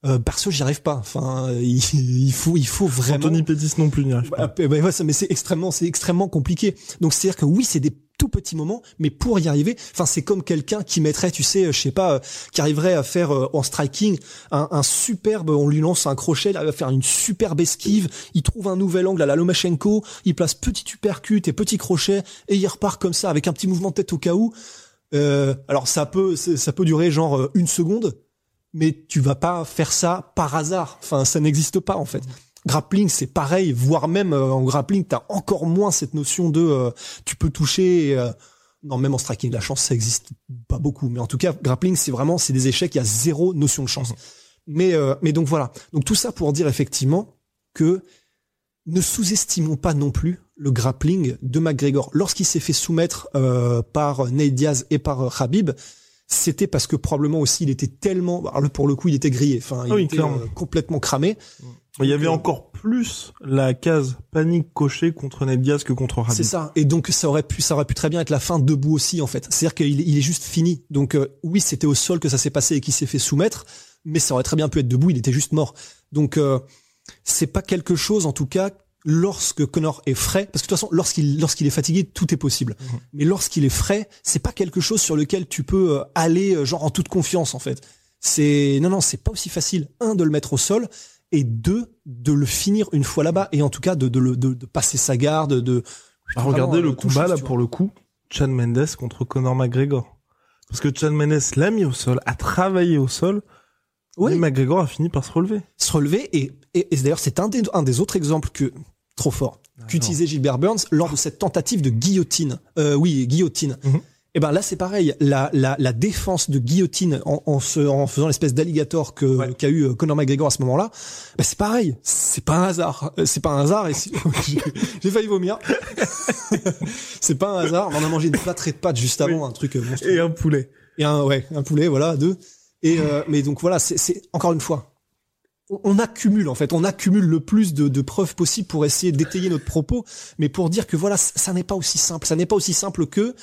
euh, perso j'y arrive pas. Enfin, euh, il, il faut il faut vraiment Anthony Pettis non plus n'y arrive pas. bah, bah, ouais, ça, mais c'est extrêmement, c'est extrêmement compliqué. Donc c'est-à-dire que oui, c'est des tout petits moments, mais pour y arriver, enfin c'est comme quelqu'un qui mettrait, tu sais, euh, je sais pas, euh, qui arriverait à faire euh, en striking un, un superbe, on lui lance un crochet, il arrive à faire une superbe esquive, il trouve un nouvel angle à la Lomachenko, il place petit uppercut et petit crochet et il repart comme ça avec un petit mouvement de tête au cas où. Euh, alors ça peut, c'est- ça peut durer genre une seconde, mais tu vas pas faire ça par hasard. Enfin, ça n'existe pas en fait. Grappling, c'est pareil, voire même euh, en grappling, t'as encore moins cette notion de euh, tu peux toucher. euh, non, même en striking, la chance, ça existe pas beaucoup. Mais en tout cas, grappling, c'est vraiment c'est des échecs. Il y a zéro notion de chance. Mais euh, mais donc voilà. Donc tout ça pour dire effectivement que ne sous-estimons pas non plus le grappling de McGregor. Lorsqu'il s'est fait soumettre euh, par Nate Diaz et par euh, Khabib, c'était parce que probablement aussi il était tellement, alors pour le coup il était grillé, enfin il Ah oui, était euh, complètement cramé. Il y avait euh, encore plus la case panique cochée contre Nate Diaz que contre Habib. C'est ça. Et donc ça aurait pu, ça aurait pu très bien être la fin debout aussi en fait. C'est-à-dire qu'il est- il est juste fini. Donc euh, oui, c'était au sol que ça s'est passé et qu'il s'est fait soumettre, mais ça aurait très bien pu être debout. Il était juste mort. Donc euh, c'est pas quelque chose en tout cas lorsque Connor est frais, parce que de toute façon lorsqu'il lorsqu'il est fatigué, tout est possible. Mhm. Mais lorsqu'il est frais, c'est pas quelque chose sur lequel tu peux euh, aller euh, genre en toute confiance en fait. C'est non non, c'est pas aussi facile un de le mettre au sol et deux de le finir une fois là-bas et en tout cas de de, de, de passer sa garde de Ah, regardez le euh, combat là pour le coup, Chad Mendes contre Conor McGregor. Parce que Chad Mendes l'a mis au sol, a travaillé au sol, Oui. mais McGregor a fini par se relever. se relever et, et, et d'ailleurs c'est un des, un des autres exemples que trop fort qu'utilisait Gilbert Burns lors de cette tentative de guillotine. Euh, oui, guillotine. Mhm. Et ben là c'est pareil, la, la, la défense de guillotine en, en, se, en faisant l'espèce d'alligator que Ouais. qu'a eu euh, Conor McGregor à ce moment-là, ben c'est pareil, c'est pas un hasard, Euh, c'est pas un hasard et si- <laughs> j'ai failli vomir. <laughs> c'est pas un hasard, on a mangé une plâtrée de pâtes juste avant, un truc euh, monstrueux. Et un poulet. Et un, ouais, un poulet, voilà, deux. Et euh, mais donc voilà, c'est encore une fois, on, accumule en fait, on accumule le plus de, de preuves possibles pour essayer d'étayer notre propos, mais pour dire que voilà, ça, n'est pas aussi simple. Ça n'est pas aussi simple que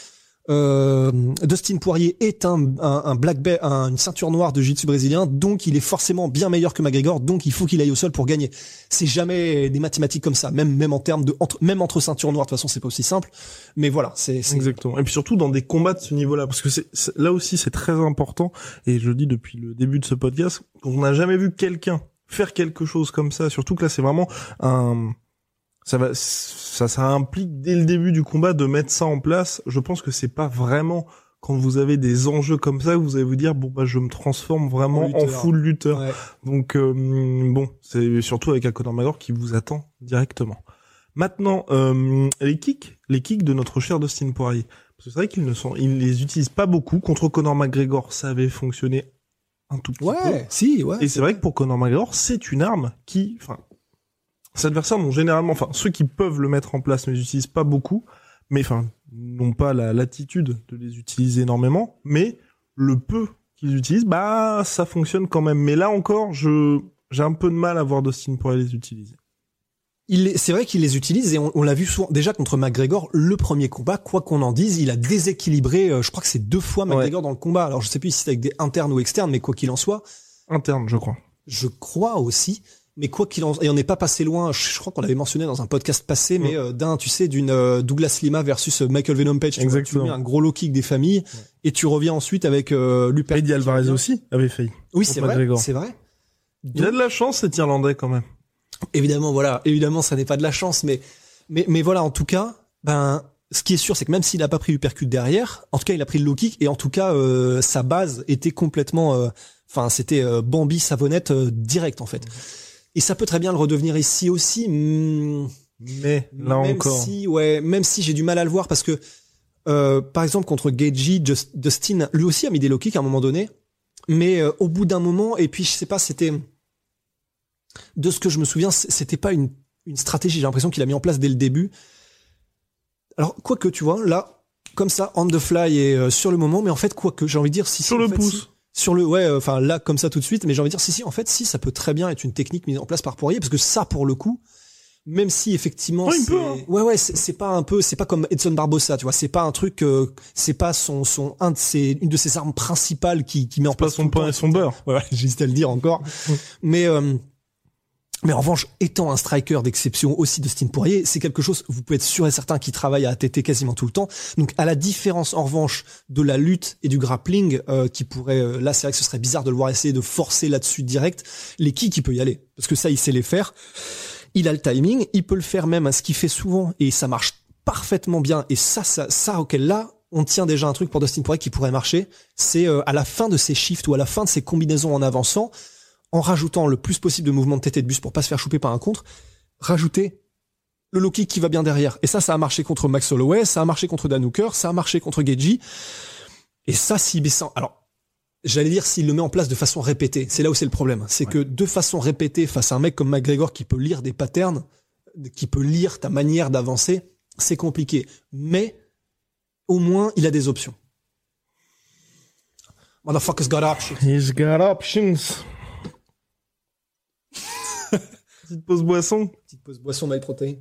euh, Dustin Poirier est un, un, un black belt, un- une ceinture noire de jiu-jitsu brésilien, donc il est forcément bien meilleur que McGregor, donc il faut qu'il aille au sol pour gagner. C'est jamais des mathématiques comme ça, même même en termes de entre, même entre ceintures noires. De toute façon, c'est pas aussi simple. Mais voilà, c'est, Exactement. Et puis surtout dans des combats de ce niveau-là, parce que là aussi c'est très important. Et je le dis depuis le début de ce podcast, on n'a jamais vu quelqu'un faire quelque chose comme ça. Surtout que là c'est vraiment un, ça va, ça, ça implique dès le début du combat de mettre ça en place. Je pense que c'est pas vraiment quand vous avez des enjeux comme ça que vous allez vous dire bon bah je me transforme vraiment En en, lutteur. full lutteur. Ouais. Donc, euh, bon, c'est surtout avec un Conor McGregor qui vous attend directement. Maintenant, euh, les kicks, les kicks de notre cher Dustin Poirier. C'est vrai qu'ils ne sont, ils les utilisent pas beaucoup. Contre Conor McGregor, ça avait fonctionné un tout petit ouais, si, ouais. Et c'est vrai que pour Conor McGregor, c'est une arme qui, enfin, ces adversaires n'ont généralement, enfin, ceux qui peuvent le mettre en place ne les utilisent pas beaucoup, mais enfin, n'ont pas la latitude de les utiliser énormément, mais le peu qu'ils utilisent, bah, ça fonctionne quand même. Mais là encore, je, j'ai un peu de mal à voir Dustin Poirier les utiliser. C'est vrai qu'il les utilise et on, on l'a vu souvent déjà contre McGregor le premier combat quoi qu'on en dise il a déséquilibré euh, je crois que c'est deux fois McGregor dans le combat alors je sais plus si c'est avec des internes ou externes mais quoi qu'il en soit Interne, je crois. je crois aussi mais quoi qu'il en et on n'est pas passé loin je, je crois qu'on l'avait mentionné dans un podcast passé mais euh, d'un tu sais d'une euh, Douglas Lima versus Michael Venom Page tu, vois, tu Exactement. mets un gros low kick des familles et tu reviens ensuite avec euh, Eddie Alvarez aussi avait failli. oui c'est vrai c'est vrai Il a de la chance, cet Irlandais, quand même. Évidemment, voilà. Évidemment, ça n'est pas de la chance, mais, mais, mais voilà, en tout cas, ben, ce qui est sûr, c'est que même s'il n'a pas pris le percute derrière, en tout cas, il a pris le low kick et en tout cas, euh, sa base était complètement euh, Enfin, c'était euh, Bambi savonnette euh, direct en fait. Et ça peut très bien le redevenir ici aussi. hmm, Mais là même encore. si, ouais, même si j'ai du mal à le voir parce que, euh, par exemple, contre Geiji, Just- Dustin, lui aussi a mis des low kicks à un moment donné, mais euh, au bout d'un moment, et puis je sais pas, c'était, de ce que je me souviens, c'était pas une, une stratégie. J'ai l'impression qu'il a mis en place dès le début. Alors, quoique, tu vois, là, comme ça, on the fly et euh, sur le moment, mais en fait, quoique, j'ai envie de dire, si Sur si, le fait, pouce. si. sur le, ouais, euh, enfin là, comme ça tout de suite, mais j'ai envie de dire, si, si, en fait, si, ça peut très bien être une technique mise en place par Poirier, parce que ça, pour le coup, même si effectivement, Ouais, peut, hein. ouais, ouais, c'est pas un peu, c'est pas comme Edson Barbosa, tu vois, c'est pas un truc, euh, c'est pas son, son, un de ses, une de ses armes principales qui, qui met en Pas place son tout le pain et son beurre. Ouais, <laughs> j'hésitais à le dire encore. mais, euh, mais en revanche, étant un striker d'exception aussi de Steve Poirier, c'est quelque chose, vous pouvez être sûr et certain qu'il travaille à ATT quasiment tout le temps. Donc, à la différence, en revanche, de la lutte et du grappling, euh, qui pourrait, euh, là, c'est vrai que ce serait bizarre de le voir essayer de forcer là-dessus direct. Les kicks, il peut y aller. Parce que ça, il sait les faire. Il a le timing. Il peut le faire même à ce qu'il fait souvent. Et ça marche parfaitement bien. Et ça, ça, ça, auquel là, on tient déjà un truc pour Dustin Poirier qui pourrait marcher. C'est euh, à la fin de ses shifts ou à la fin de ses combinaisons en avançant, en rajoutant le plus possible de mouvements de tête et de bus pour pas se faire choper par un contre, rajouter le low kick qui va bien derrière. Et ça, ça a marché contre Max Holloway, ça a marché contre Dan Hooker, ça a marché contre Geji. Et ça, s'il met ça, alors, j'allais dire s'il le met en place de façon répétée. C'est là où c'est le problème. C'est que de façon répétée, face à un mec comme McGregor qui peut lire des patterns, qui peut lire ta manière d'avancer, c'est compliqué. Mais, au moins, il a des options. Motherfucker's got options. He's got options. Petite pause boisson. Petite pause boisson protein.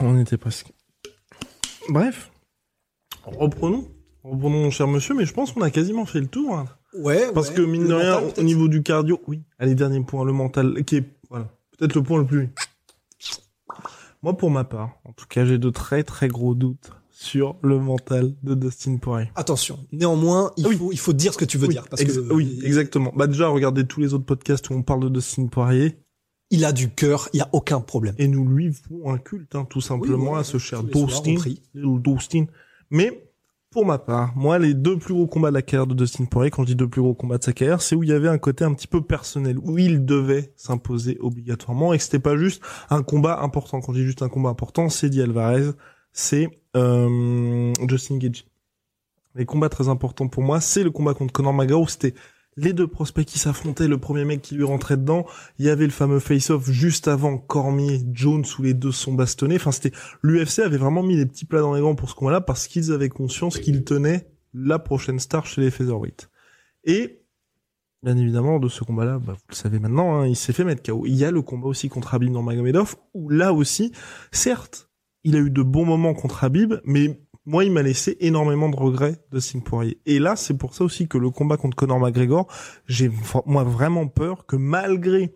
On était presque. Bref. Reprenons. Reprenons, mon cher monsieur, mais je pense qu'on a quasiment fait le tour. hein. Ouais, Parce ouais. que, mine de rien, mental, au niveau du cardio, oui. Allez, dernier point, le mental, qui est, voilà, peut-être le point le plus. Moi, pour ma part, en tout cas, j'ai de très très gros doutes sur le mental de Dustin Poirier. Attention. Néanmoins, il Oui. faut, il faut dire ce que tu veux oui, dire. Parce ex- que, oui, exactement. Bah déjà, regardez tous les autres podcasts où on parle de Dustin Poirier, Il a du cœur, il y a aucun problème. et nous lui vouons un culte, hein, tout simplement, à ce cher Dustin. Mais, pour ma part, moi, les deux plus gros combats de la carrière de Dustin Poirier, quand je dis deux plus gros combats de sa carrière, c'est où il y avait un côté un petit peu personnel, où il devait s'imposer obligatoirement, et que c'était pas juste un combat important. Quand je dis juste un combat important, c'est Di Alvarez, c'est euh, Justin Gage. Les combats très importants pour moi, c'est le combat contre Conor McGregor, c'était les deux prospects qui s'affrontaient, le premier mec qui lui rentrait dedans, il y avait le fameux face-off juste avant Cormier, Jones, où les deux sont bastonnés. Enfin, c'était l'UFC avait vraiment mis les petits plats dans les grands pour ce combat-là parce qu'ils avaient conscience qu'ils tenaient la prochaine star chez les featherweight. Et bien évidemment, de ce combat-là, bah, vous le savez maintenant, hein, il s'est fait mettre KO. Il y a le combat aussi contre Habib Nurmagomedov où là aussi, certes, il a eu de bons moments contre Habib, mais moi, il m'a laissé énormément de regrets de Singh Poirier. Et là, c'est pour ça aussi que le combat contre Conor McGregor, j'ai moi vraiment peur que malgré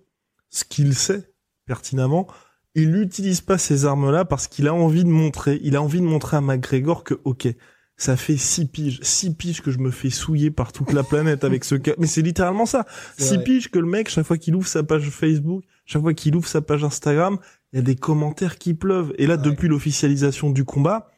ce qu'il sait pertinemment, il n'utilise pas ces armes-là parce qu'il a envie de montrer, il a envie de montrer à McGregor que, ok, ça fait six piges, six piges que je me fais souiller par toute la planète avec ce cas. Mais c'est littéralement ça. Six vrai. piges que le mec, chaque fois qu'il ouvre sa page Facebook, chaque fois qu'il ouvre sa page Instagram, il y a des commentaires qui pleuvent. Et là, Ouais. depuis l'officialisation du combat,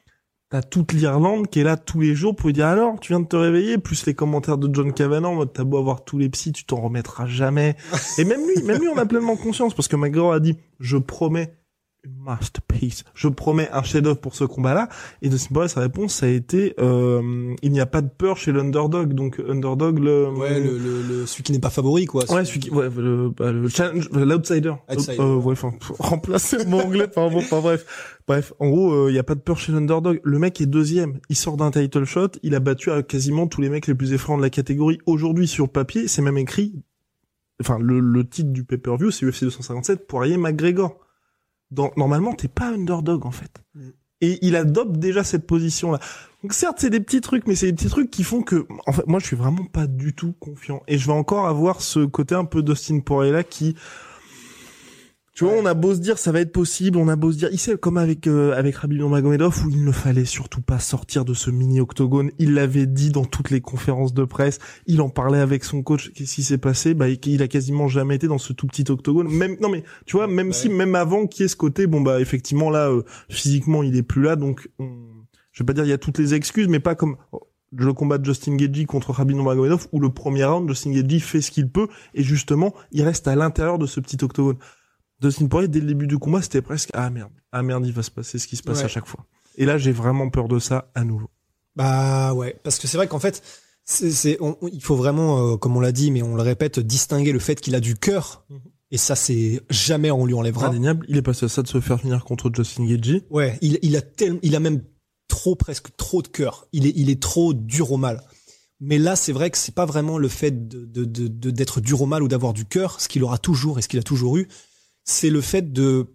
t'as toute l'Irlande qui est là tous les jours pour lui dire alors, tu viens de te réveiller, plus les commentaires de John Kavanagh, en mode t'as beau avoir tous les psys, tu t'en remettras jamais. <laughs> Et même lui, même lui, on a pleinement conscience parce que McGregor a dit, je promets une masterpiece, je promets un chef-d'œuvre pour ce combat-là. Et de Poirier, sa réponse, ça a été, euh, il n'y a pas de peur chez l'underdog. Donc underdog, le, Ouais, le, le, le- celui qui n'est pas favori, quoi. Ouais, celui qui, ouais, le, bah, le challenge, l'outsider. Outsider. Euh, ouais, enfin, <laughs> remplacer mon anglais par bon, enfin bref. Bref, en gros, il y a pas de peur chez l'underdog. Le mec est deuxième. Il sort d'un title shot. Il a battu à quasiment tous les mecs les plus effrayants de la catégorie. Aujourd'hui, sur papier, c'est même écrit, enfin, le, le titre du pay-per-view, c'est UFC 257, Poirier McGregor. Dans, normalement, t'es pas underdog, en fait. Mm. Et il adopte déjà cette position-là. Donc certes, c'est des petits trucs, mais c'est des petits trucs qui font que, en fait, moi, je suis vraiment pas du tout confiant. Et je vais encore avoir ce côté un peu Dustin Poirier là qui, tu vois, Ouais. on a beau se dire ça va être possible, on a beau se dire, il sait comme avec euh, avec Rabib Nurmagomedov où il ne fallait surtout pas sortir de ce mini octogone. Il l'avait dit dans toutes les conférences de presse. Il en parlait avec son coach. Qu'est-ce qui s'est passé? Bah, il a quasiment jamais été dans ce tout petit octogone. Même non mais tu vois, même Ouais. si même avant qu'il y ait ce côté, bon bah effectivement là, euh, physiquement il est plus là, donc on... je vais pas dire il y a toutes les excuses, mais pas comme oh, le combat de Justin Gagey contre Rabin Nurmagomedov où le premier round Justin Gagey fait ce qu'il peut et justement il reste à l'intérieur de ce petit octogone. Dustin Poirier dès le début du combat c'était presque ah merde ah merde il va se passer ce qui se passe à chaque fois. Et là j'ai vraiment peur de ça à nouveau. Bah ouais parce que c'est vrai qu'en fait c'est il faut vraiment euh, comme on l'a dit mais on le répète distinguer le fait qu'il a du cœur. Mhm. Et ça, c'est jamais on lui enlèvera. Indéniable. Il est passé à ça de se faire finir contre Justin Gagey. Ouais, il, il a tellement, il a même trop, presque trop de cœur. Il est, il est trop dur au mal. Mais là, c'est vrai que c'est pas vraiment le fait de, de, de, d'être dur au mal ou d'avoir du cœur, ce qu'il aura toujours et ce qu'il a toujours eu. C'est le fait de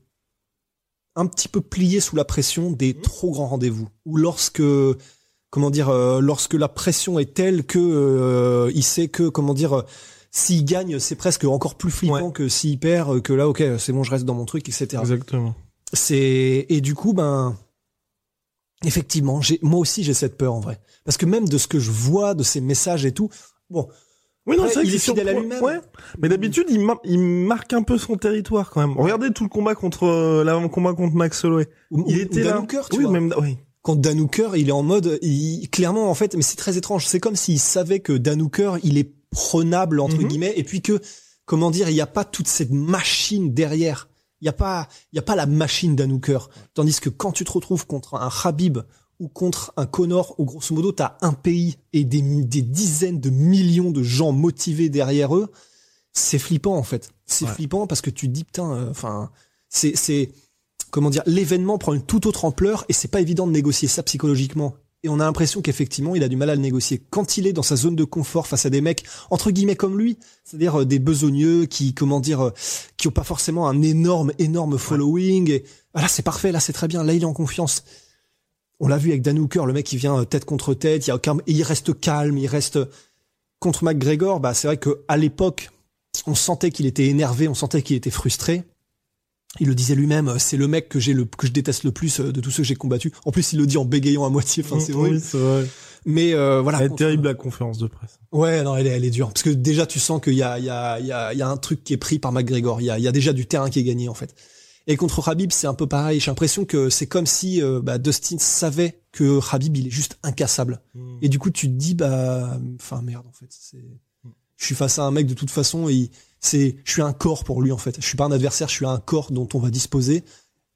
un petit peu plier sous la pression des mmh. trop grands rendez-vous. Ou lorsque, comment dire, euh, lorsque la pression est telle que euh, il sait que, comment dire, s'il gagne, c'est presque encore plus flippant que s'il perd, euh, que là, ok, c'est bon, je reste dans mon truc, etc. Exactement. C'est et du coup, ben, effectivement, j'ai moi aussi j'ai cette peur en vrai, parce que même de ce que je vois, de ces messages et tout, bon. Oui, non, c'est il est fidèle à lui-même. Ouais. Mais d'habitude, il, il, marque un peu son territoire quand même. Regardez tout le combat contre euh, l'avant combat contre Max Holloway. il était là. tu oui, vois. Même, oui. Contre Dan il est en mode, il, clairement en fait, mais c'est très étrange. C'est comme s'il savait que Dan il est prenable entre mhm. guillemets et puis que comment dire il n'y a pas toute cette machine derrière il y a pas il y a pas la machine d'Anouker tandis que quand tu te retrouves contre un Habib ou contre un Connor où grosso modo tu as un pays et des, des dizaines de millions de gens motivés derrière eux c'est flippant en fait c'est flippant parce que tu te dis putain euh, enfin c'est c'est comment dire l'événement prend une toute autre ampleur et c'est pas évident de négocier ça psychologiquement et on a l'impression qu'effectivement, il a du mal à le négocier. Quand il est dans sa zone de confort face à des mecs entre guillemets comme lui, c'est-à-dire euh, des besogneux qui, comment dire, euh, qui ont pas forcément un énorme, énorme following. Et voilà, c'est parfait. Là, c'est très bien. Là, il est en confiance. On l'a vu avec Dan Hooker, le mec qui vient euh, tête contre tête. Il y a aucun, il reste calme. Il reste contre McGregor. Bah, c'est vrai que à l'époque, on sentait qu'il était énervé, on sentait qu'il était frustré il le disait lui-même, euh, c'est le mec que j'ai le que je déteste le plus euh, de tous ceux que j'ai combattus. En plus, il le dit en bégayant à moitié. Enfin, c'est <laughs> oui, vrai. Mais euh, voilà. Elle est terrible la conférence de presse. Ouais, non, elle est, elle est dure parce que déjà tu sens qu'il y a il y a il y a il y a un truc qui est pris par McGregor. Il y a il y a déjà du terrain qui est gagné en fait. Et contre Habib, c'est un peu pareil. J'ai l'impression que c'est comme si euh, bah, Dustin savait que Habib il est juste incassable. Hmm. Et du coup, tu te dis bah, enfin merde en fait. C'est, je suis face à un mec de toute façon et c'est je suis un corps pour lui en fait. Je suis pas un adversaire, je suis un corps dont on va disposer.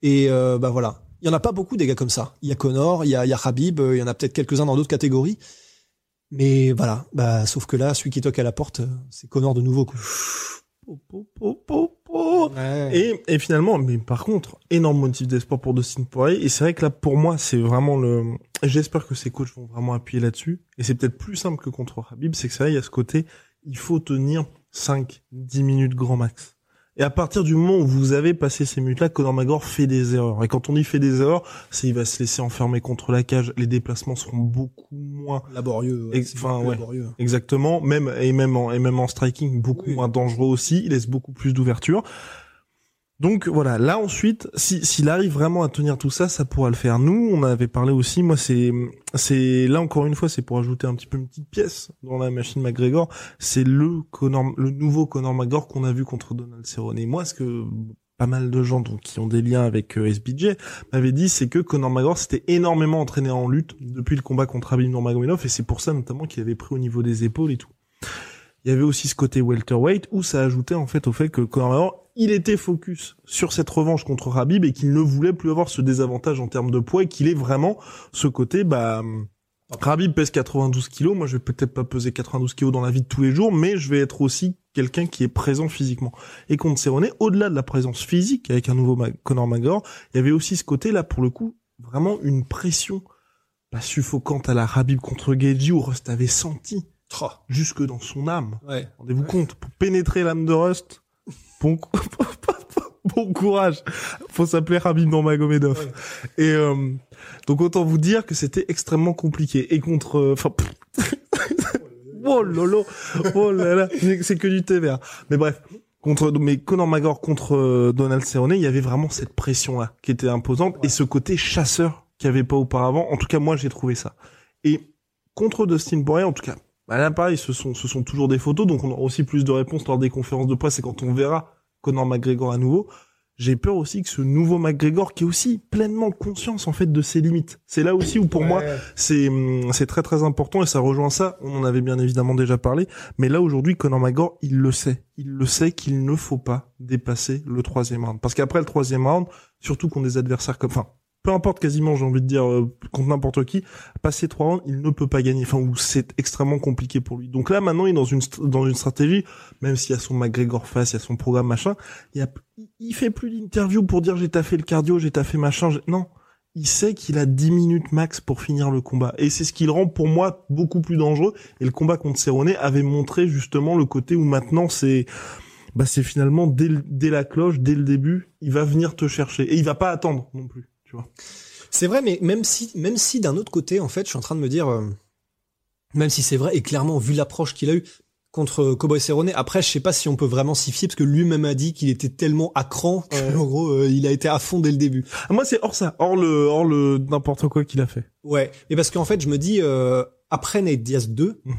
Et euh, bah voilà. Il y en a pas beaucoup des gars comme ça. Il y a Connor, il y a, il y a Habib, euh, il y en a peut-être quelques-uns dans d'autres catégories. Mais voilà, bah sauf que là, celui qui toque à la porte, c'est Connor de nouveau. Quoi. Et, et finalement, mais par contre, énorme motif d'espoir pour Dustin Poirier. Et c'est vrai que là, pour moi, c'est vraiment le. J'espère que ses coachs vont vraiment appuyer là-dessus. Et c'est peut-être plus simple que contre Habib, c'est que ça, il y a ce côté, il faut tenir 5, 10 minutes grand max. Et à partir du moment où vous avez passé ces minutes-là, Conor McGregor fait des erreurs. Et quand on dit fait des erreurs, c'est il va se laisser enfermer contre la cage. Les déplacements seront beaucoup moins laborieux. enfin ouais, laborieux. exactement. Même et même en et même en striking, beaucoup moins dangereux aussi. Il laisse beaucoup plus d'ouverture. Donc voilà, là ensuite, s'il arrive vraiment à tenir tout ça, ça pourra le faire. Nous, on avait parlé aussi, moi c'est c'est là encore une fois, c'est pour ajouter un petit peu une petite pièce dans la machine McGregor, c'est le Conor, le nouveau Conor McGregor qu'on a vu contre Donald Cerrone. Et moi, ce que pas mal de gens donc, qui ont des liens avec euh, SBJ m'avaient dit, c'est que Conor McGregor s'était énormément entraîné en lutte depuis le combat contre Abim Nurmagomedov et c'est pour ça notamment qu'il avait pris au niveau des épaules et tout. Il y avait aussi ce côté welterweight où ça ajoutait en fait au fait que Conor McGregor il était focus sur cette revanche contre Rabib et qu'il ne voulait plus avoir ce désavantage en termes de poids et qu'il est vraiment ce côté, bah, Rabib pèse 92 kilos, moi je vais peut-être pas peser 92 kilos dans la vie de tous les jours, mais je vais être aussi quelqu'un qui est présent physiquement. Et contre Cerrone, au-delà de la présence physique avec un nouveau Conor McGregor, il y avait aussi ce côté là pour le coup, vraiment une pression pas suffocante à la Rabib contre Geji où Rust avait senti jusque dans son âme. Rendez-vous compte, pour pénétrer l'âme de Rust, bon, <laughs> bon courage. Faut s'appeler Rabib Nurmagomedov. Et euh, donc autant vous dire que c'était extrêmement compliqué. Et contre, euh, enfin, oh lolo, <laughs> oh là là, c'est que du thé vert. Mais bref, contre mais Conor McGregor contre euh, Donald Cerrone, il y avait vraiment cette pression là qui était imposante et ce côté chasseur qu'il n'y avait pas auparavant. En tout cas, moi j'ai trouvé ça. Et contre Dustin Poirier, en tout cas, bah là pareil, ce sont ce sont toujours des photos, donc on aura aussi plus de réponses lors des conférences de presse et quand on verra Conor McGregor à nouveau. j'ai peur aussi que ce nouveau McGregor qui est aussi pleinement conscience en fait de ses limites. C'est là aussi où pour moi c'est hum, c'est très très important et ça rejoint ça. On en avait bien évidemment déjà parlé, mais là aujourd'hui Conor McGregor il le sait, il le sait qu'il ne faut pas dépasser le troisième round parce qu'après le troisième round, surtout qu'on des adversaires comme, enfin peu importe quasiment, j'ai envie de dire, euh, contre n'importe qui, passer trois rounds, il ne peut pas gagner. Enfin, ou c'est extrêmement compliqué pour lui. Donc là, maintenant, il est dans une dans une stratégie, même s'il y a son McGregor face, il y a son programme machin, il, y a, il fait plus d'interview pour dire j'ai taffé le cardio, j'ai taffé machin. Non, il sait qu'il a 10 minutes max pour finir le combat. Et c'est ce qui le rend pour moi beaucoup plus dangereux. Et le combat contre Cerrone avait montré justement le côté où maintenant c'est bah c'est finalement dès, dès la cloche, dès le début, il va venir te chercher. Et il va pas attendre non plus. C'est vrai, mais même si, même si d'un autre côté, en fait, je suis en train de me dire, euh, même si c'est vrai, et clairement, vu l'approche qu'il a eu contre Cowboy Cerrone, après, je sais pas si on peut vraiment s'y fier, parce que lui-même a dit qu'il était tellement à cran, en gros, euh, il a été à fond dès le début. Ah, moi, c'est hors ça, hors le, hors le, n'importe quoi qu'il a fait. Ouais. Et parce qu'en fait, je me dis, euh, après Nate Diaz 2, mhm.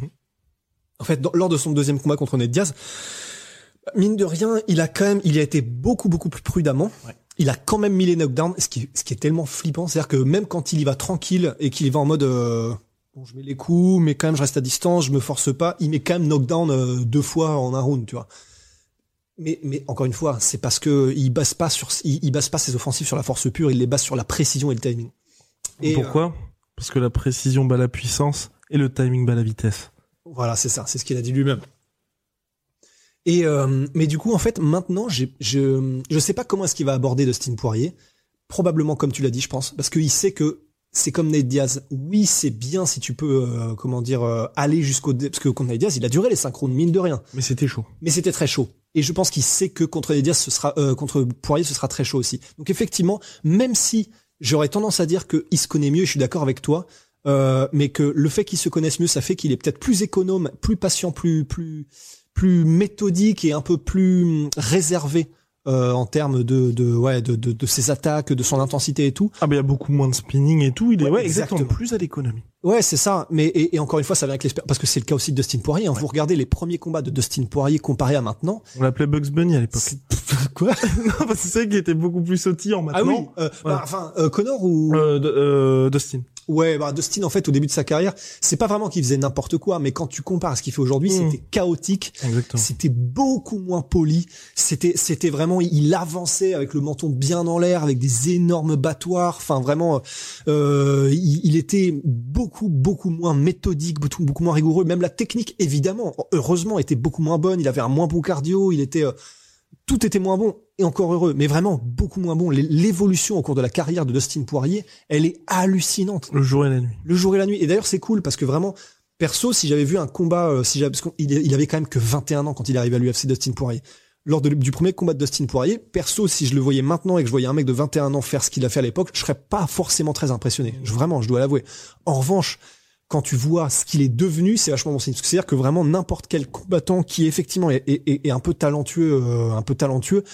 en fait, lors de son deuxième combat contre Nate Diaz, mine de rien, il a quand même, il a été beaucoup, beaucoup plus prudemment. Ouais il a quand même mis les knockdowns, ce qui, ce qui est tellement flippant. C'est-à-dire que même quand il y va tranquille et qu'il y va en mode euh, bon, je mets les coups, mais quand même je reste à distance, je me force pas, il met quand même knockdown euh, deux fois en un round, tu vois. Mais, mais encore une fois, c'est parce que il base pas sur, il, base pas ses offensives sur la force pure, il les base sur la précision et le timing. Et Pourquoi? Parce que la précision bat la puissance et le timing bat la vitesse. Voilà, c'est ça, c'est ce qu'il a dit lui-même. Et euh, mais du coup, en fait, maintenant, je je sais pas comment est-ce qu'il va aborder Dustin Poirier. Probablement comme tu l'as dit, je pense, parce qu'il sait que c'est comme Nate Diaz. Oui, c'est bien si tu peux, euh, comment dire, euh, aller jusqu'au parce que contre Nate Diaz, il a duré les synchrones mine de rien. Mais c'était chaud. Mais c'était très chaud. Et je pense qu'il sait que contre Nate Diaz, ce sera contre Poirier, ce sera très chaud aussi. Donc effectivement, même si j'aurais tendance à dire qu'il se connaît mieux, je suis d'accord avec toi. mais que le fait qu'il se connaisse mieux, ça fait qu'il est peut-être plus économe, plus patient, plus plus plus méthodique et un peu plus réservé euh, en termes de de ouais de, de, de ses attaques, de son intensité et tout. Ah ben il y a beaucoup moins de spinning et tout. Il est ouais, exactement. plus à l'économie. Ouais c'est ça. Mais et, et, encore une fois ça vient avec l'expérience parce que c'est le cas aussi de Dustin Poirier. Hein. Vous regardez les premiers combats de Dustin Poirier comparé à maintenant. On l'appelait Bugs Bunny à l'époque. <laughs> Quoi? <laughs> Non parce que c'est vrai qu'il était beaucoup plus sautillant maintenant. Ah oui. Euh, bah, enfin euh, Connor ou? Euh Dustin. Ouais, bah Dustin en fait au début de sa carrière, c'est pas vraiment qu'il faisait n'importe quoi, mais quand tu compares à ce qu'il fait aujourd'hui, mmh. c'était chaotique, c'était beaucoup moins poli, c'était c'était vraiment il avançait avec le menton bien en l'air, avec des énormes battoirs, enfin vraiment, euh, il, était beaucoup beaucoup moins méthodique, beaucoup, beaucoup moins rigoureux, même la technique évidemment, heureusement était beaucoup moins bonne, il avait un moins bon cardio, il était euh, tout était moins bon et encore heureux, mais vraiment beaucoup moins bon. L'évolution au cours de la carrière de Dustin Poirier, elle est hallucinante. Le jour et la nuit. Le jour et la nuit. Et d'ailleurs, c'est cool parce que vraiment, perso, si j'avais vu un combat, euh, si parce qu'il il avait quand même que 21 ans quand il est arrivé à l'UFC, Dustin Poirier. Lors du premier combat de Dustin Poirier, perso, si je le voyais maintenant et que je voyais un mec de 21 ans faire ce qu'il a fait à l'époque, je serais pas forcément très impressionné. Je, vraiment, je dois l'avouer. En revanche, quand tu vois ce qu'il est devenu, c'est vachement bon signe. C'est-à-dire que vraiment n'importe quel combattant qui effectivement est, est, est un peu talentueux, euh, un peu talentueux,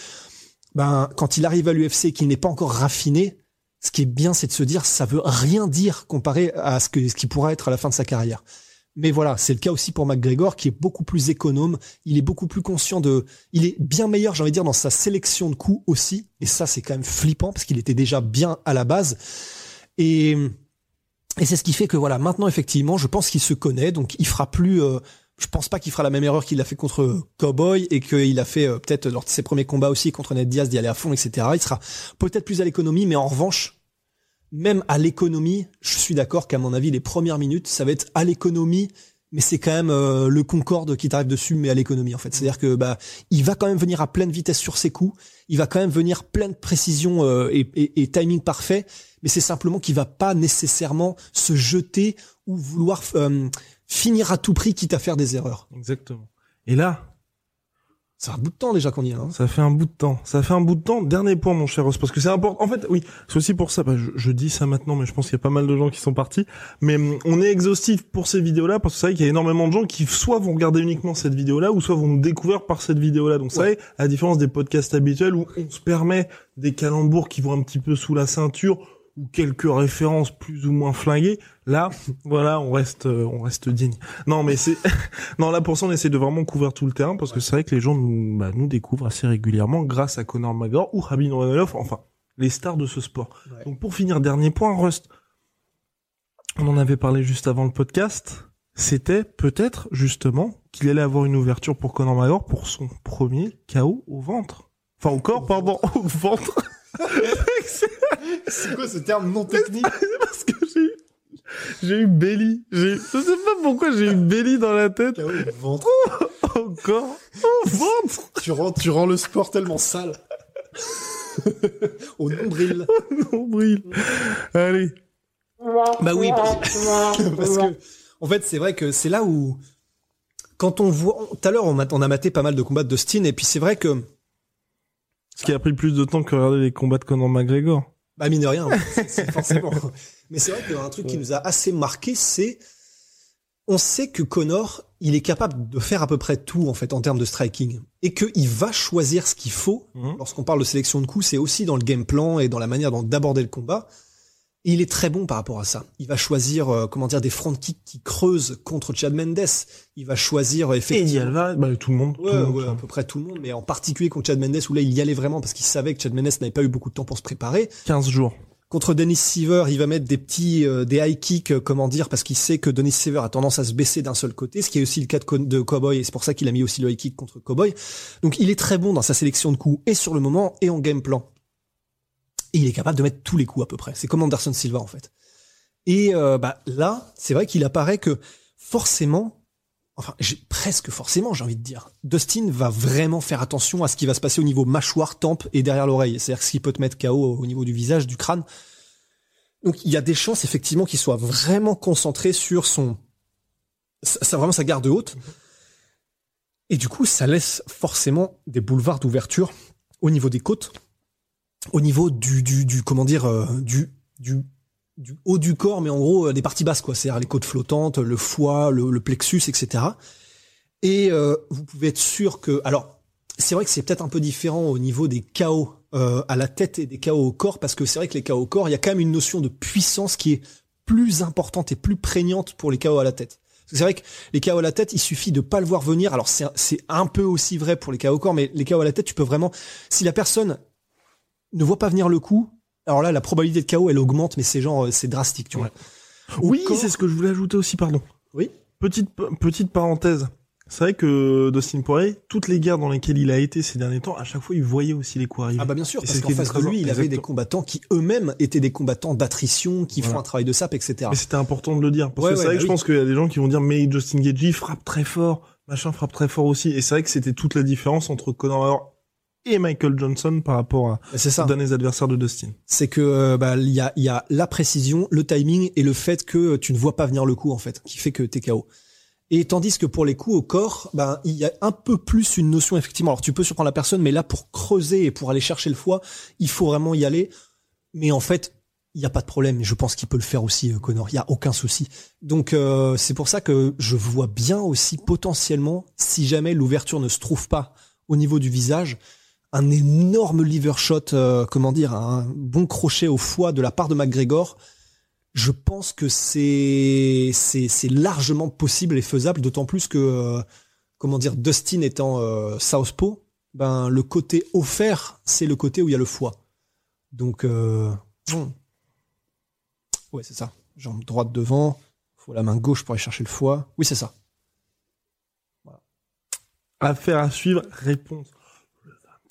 ben quand il arrive à l'UFC qu'il n'est pas encore raffiné, ce qui est bien, c'est de se dire ça veut rien dire comparé à ce que ce qui pourra être à la fin de sa carrière. Mais voilà, c'est le cas aussi pour McGregor qui est beaucoup plus économe, il est beaucoup plus conscient de il est bien meilleur, j'ai envie de dire dans sa sélection de coups aussi et ça c'est quand même flippant parce qu'il était déjà bien à la base. Et et c'est ce qui fait que voilà, maintenant effectivement, je pense qu'il se connaît, donc il fera plus. Euh, je pense pas qu'il fera la même erreur qu'il a fait contre Cowboy et qu'il a fait euh, peut-être lors de ses premiers combats aussi contre Ned Diaz d'y aller à fond, etc. Il sera peut-être plus à l'économie, mais en revanche, même à l'économie, je suis d'accord qu'à mon avis, les premières minutes, ça va être à l'économie, mais c'est quand même euh, le Concorde qui t'arrive dessus, mais à l'économie en fait. C'est-à-dire que bah, il va quand même venir à pleine vitesse sur ses coups, il va quand même venir pleine précision et, et, et timing parfait mais c'est simplement qu'il va pas nécessairement se jeter ou vouloir euh, finir à tout prix quitte à faire des erreurs. Exactement. Et là, c'est un bout de temps déjà qu'on y est. Hein. Ça fait un bout de temps. Ça fait un bout de temps. Dernier point, mon cher Ross, parce que c'est important. En fait, oui, c'est aussi pour ça. Bah, je, dis ça maintenant, mais je pense qu'il y a pas mal de gens qui sont partis. Mais hum, on est exhaustif pour ces vidéos-là, parce que c'est vrai qu'il y a énormément de gens qui soit vont regarder uniquement cette vidéo-là, ou soit vont nous découvrir par cette vidéo-là. Donc, ça, à la différence des podcasts habituels où on se permet des calembours qui vont un petit peu sous la ceinture, ou quelques références plus ou moins flinguées, là, <laughs> voilà, on reste, euh, on reste digne. Non, mais c'est, <laughs> non, là pour ça, on essaie de vraiment couvrir tout le terrain parce que c'est vrai que les gens nous, bah, nous découvrent assez régulièrement grâce à Conor McGregor ou Rabin Romanov, enfin, les stars de ce sport. Ouais. Donc pour finir, dernier point, Rust. On en avait parlé juste avant le podcast. C'était peut-être justement qu'il allait avoir une ouverture pour Conor McGregor pour son premier KO au ventre. Enfin au corps, pardon, <laughs> au ventre. C'est quoi ce terme non technique Parce que j'ai eu, j'ai eu belly. Je sais pas pourquoi j'ai eu belly dans la tête. ventre. Au corps, au ventre. Tu rends, tu rends le sport tellement sale. Au nombril. Nombril. Allez. Bah oui, parce, <laughs> parce que en fait c'est vrai que c'est là où quand on voit tout à l'heure on a, maté pas mal de combats de Dustin et puis c'est vrai que Ce qui a pris plus de temps que regarder les combats de Conor McGregor. bah mine de rien c'est- c'est <laughs> forcément. Mais c'est vrai qu'un truc qui nous a assez marqué c'est on sait que Connor il est capable de faire à peu près tout en fait en termes de striking. Et qu'il va choisir ce qu'il faut. Mhm. lorsqu'on parle de sélection de coups c'est aussi dans le game plan et dans la manière d'aborder le combat Et il est très bon par rapport à ça. Il va choisir, euh, comment dire, des front kicks qui creusent contre Chad Mendes. Il va choisir euh, Et effectivement. Alvarez, bah, tout le monde. tout Ouais, le monde, ouais, ça. à peu près tout le monde, mais en particulier contre Chad Mendes où là il y allait vraiment parce qu'il savait que Chad Mendes n'avait pas eu beaucoup de temps pour se préparer. 15 jours. Contre Dennis Seaver, il va mettre des petits, euh, des high kicks, euh, comment dire, parce qu'il sait que Dennis Seaver a tendance à se baisser d'un seul côté, ce qui est aussi le cas de, Co- de Cowboy, et c'est pour ça qu'il a mis aussi le high kick contre Cowboy. Donc il est très bon dans sa sélection de coups, et sur le moment, et en game plan. Et il est capable de mettre tous les coups à peu près. C'est comme Anderson Silva en fait. Et euh, bah là, c'est vrai qu'il apparaît que forcément, enfin presque forcément, j'ai envie de dire, Dustin va vraiment faire attention à ce qui va se passer au niveau mâchoire, tempe et derrière l'oreille. C'est-à-dire ce qui peut te mettre KO au niveau du visage, du crâne. Donc il y a des chances effectivement qu'il soit vraiment concentré sur son, ça, vraiment sa garde haute. Et du coup, ça laisse forcément des boulevards d'ouverture au niveau des côtes, au niveau du, du, du comment dire, euh, du, du, du haut du corps, mais en gros euh, des parties basses, quoi. C'est-à-dire les côtes flottantes, le foie, le, le plexus, etc. Et euh, vous pouvez être sûr que, alors, c'est vrai que c'est peut-être un peu différent au niveau des KO euh, à la tête et des KO au corps, parce que c'est vrai que les KO au corps, il y a quand même une notion de puissance qui est plus importante et plus prégnante pour les KO à la tête. C'est vrai que les KO à la tête, il suffit de pas le voir venir. Alors c'est c'est un peu aussi vrai pour les KO au corps, mais les KO à la tête, tu peux vraiment, si la personne ne voit pas venir le coup, alors là la probabilité de KO elle augmente, mais c'est genre euh, c'est drastique, tu vois. Oui, c'est ce que je voulais ajouter aussi, pardon. Oui. Petite, petite parenthèse. C'est vrai que Dustin Poirier, toutes les guerres dans lesquelles il a été ces derniers temps, à chaque fois, il voyait aussi les coups arriver. Ah bah bien sûr, parce qu'en face de lui, il avait des combattants qui eux-mêmes étaient des combattants d'attrition, qui font un travail de sape, etc. Mais c'était important de le dire. Parce Ouais, que c'est ouais, vrai bah que je oui. pense qu'il y a des gens qui vont dire, mais Justin Gagey frappe très fort, machin frappe très fort aussi. Et c'est vrai que c'était toute la différence entre Conor et Michael Johnson par rapport à C'est ça. derniers adversaires de Dustin. C'est que euh, bah il y a il y a la précision, le timing et le fait que tu ne vois pas venir le coup en fait, qui fait que t'es KO. Et tandis que pour les coups au corps, ben il y a un peu plus une notion effectivement. Alors tu peux surprendre la personne, mais là pour creuser et pour aller chercher le foie, il faut vraiment y aller. Mais en fait, il n'y a pas de problème. Je pense qu'il peut le faire aussi, euh, Connor. Il y a aucun souci. Donc euh, c'est pour ça que je vois bien aussi potentiellement, si jamais l'ouverture ne se trouve pas au niveau du visage, un énorme liver shot, euh, comment dire, un bon crochet au foie de la part de McGregor. Je pense que c'est largement possible et faisable, d'autant plus que euh, comment dire, Dustin étant euh, southpaw, ben le côté offert, c'est le côté où il y a le foie. Donc euh, ouais, c'est ça. Jambe droite devant, faut la main gauche pour aller chercher le foie. Oui, c'est ça. Affaire à suivre, réponse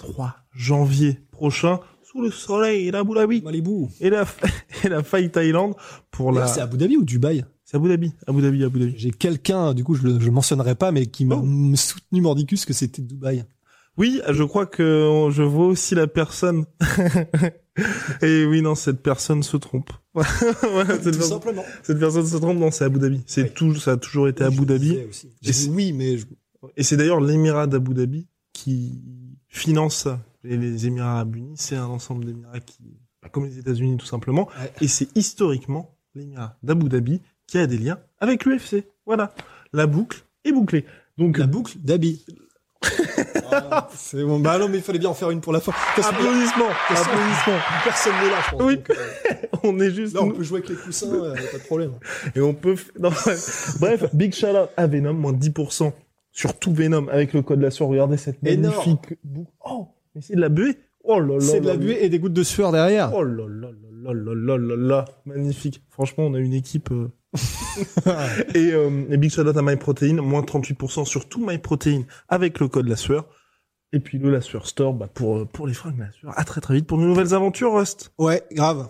le 23 janvier prochain, sous le soleil d'Abu Dhabi. Malibu. Et la, <laughs> et la Fight Thailand pour la... C'est Abu Dhabi ou Dubaï? C'est Abu Dhabi, Abu Dhabi, Abu Dhabi. J'ai quelqu'un, du coup, je le je mentionnerai pas, mais qui m'a Oh. soutenu mordicus que c'était Dubaï. Oui, je crois que je vois aussi la personne. <laughs> Et oui, non, cette personne se trompe. <laughs> voilà, cette, Tout personne, simplement. cette personne se trompe, non, c'est Abu Dhabi. C'est Oui. tout, ça a toujours été Abu Dhabi. J'ai dit oui, mais je- Et c'est d'ailleurs l'émirat d'Abu Dhabi qui finance. Et les Émirats Arabes Unis, c'est un ensemble d'émirats qui, bah, comme les États-Unis tout simplement. Ouais. Et c'est historiquement l'émirat d'Abu Dhabi qui a des liens avec l'UFC. Voilà. La boucle est bouclée. Donc, la boucle d'Abi. c'est bon. Bah non, mais il fallait bien en faire une pour la fin. Applaudissements, applaudissements. Personne n'est là, je pense. Oui. donc, euh, <laughs> On est juste. là, on peut jouer avec les coussins, euh, pas de problème. Et on peut. non, bref. <laughs> Bref, big shout out à Venom, moins 10% sur tout Venom avec le code la sueur. Regardez cette magnifique boue. Oh, mais c'est de la buée. Oh. C'est de la, buée, et des gouttes de sueur derrière. Oh là là là. Magnifique. Franchement, on a une équipe. Euh. <laughs> Et, euh, et, Big Shout Out à MyProtein, moins 38% sur tout MyProtein avec le code la sueur. Et puis le la sueur store bah pour, euh, pour les fringues la sueur. À très très vite pour de nouvelles aventures, Rust. Ouais, grave.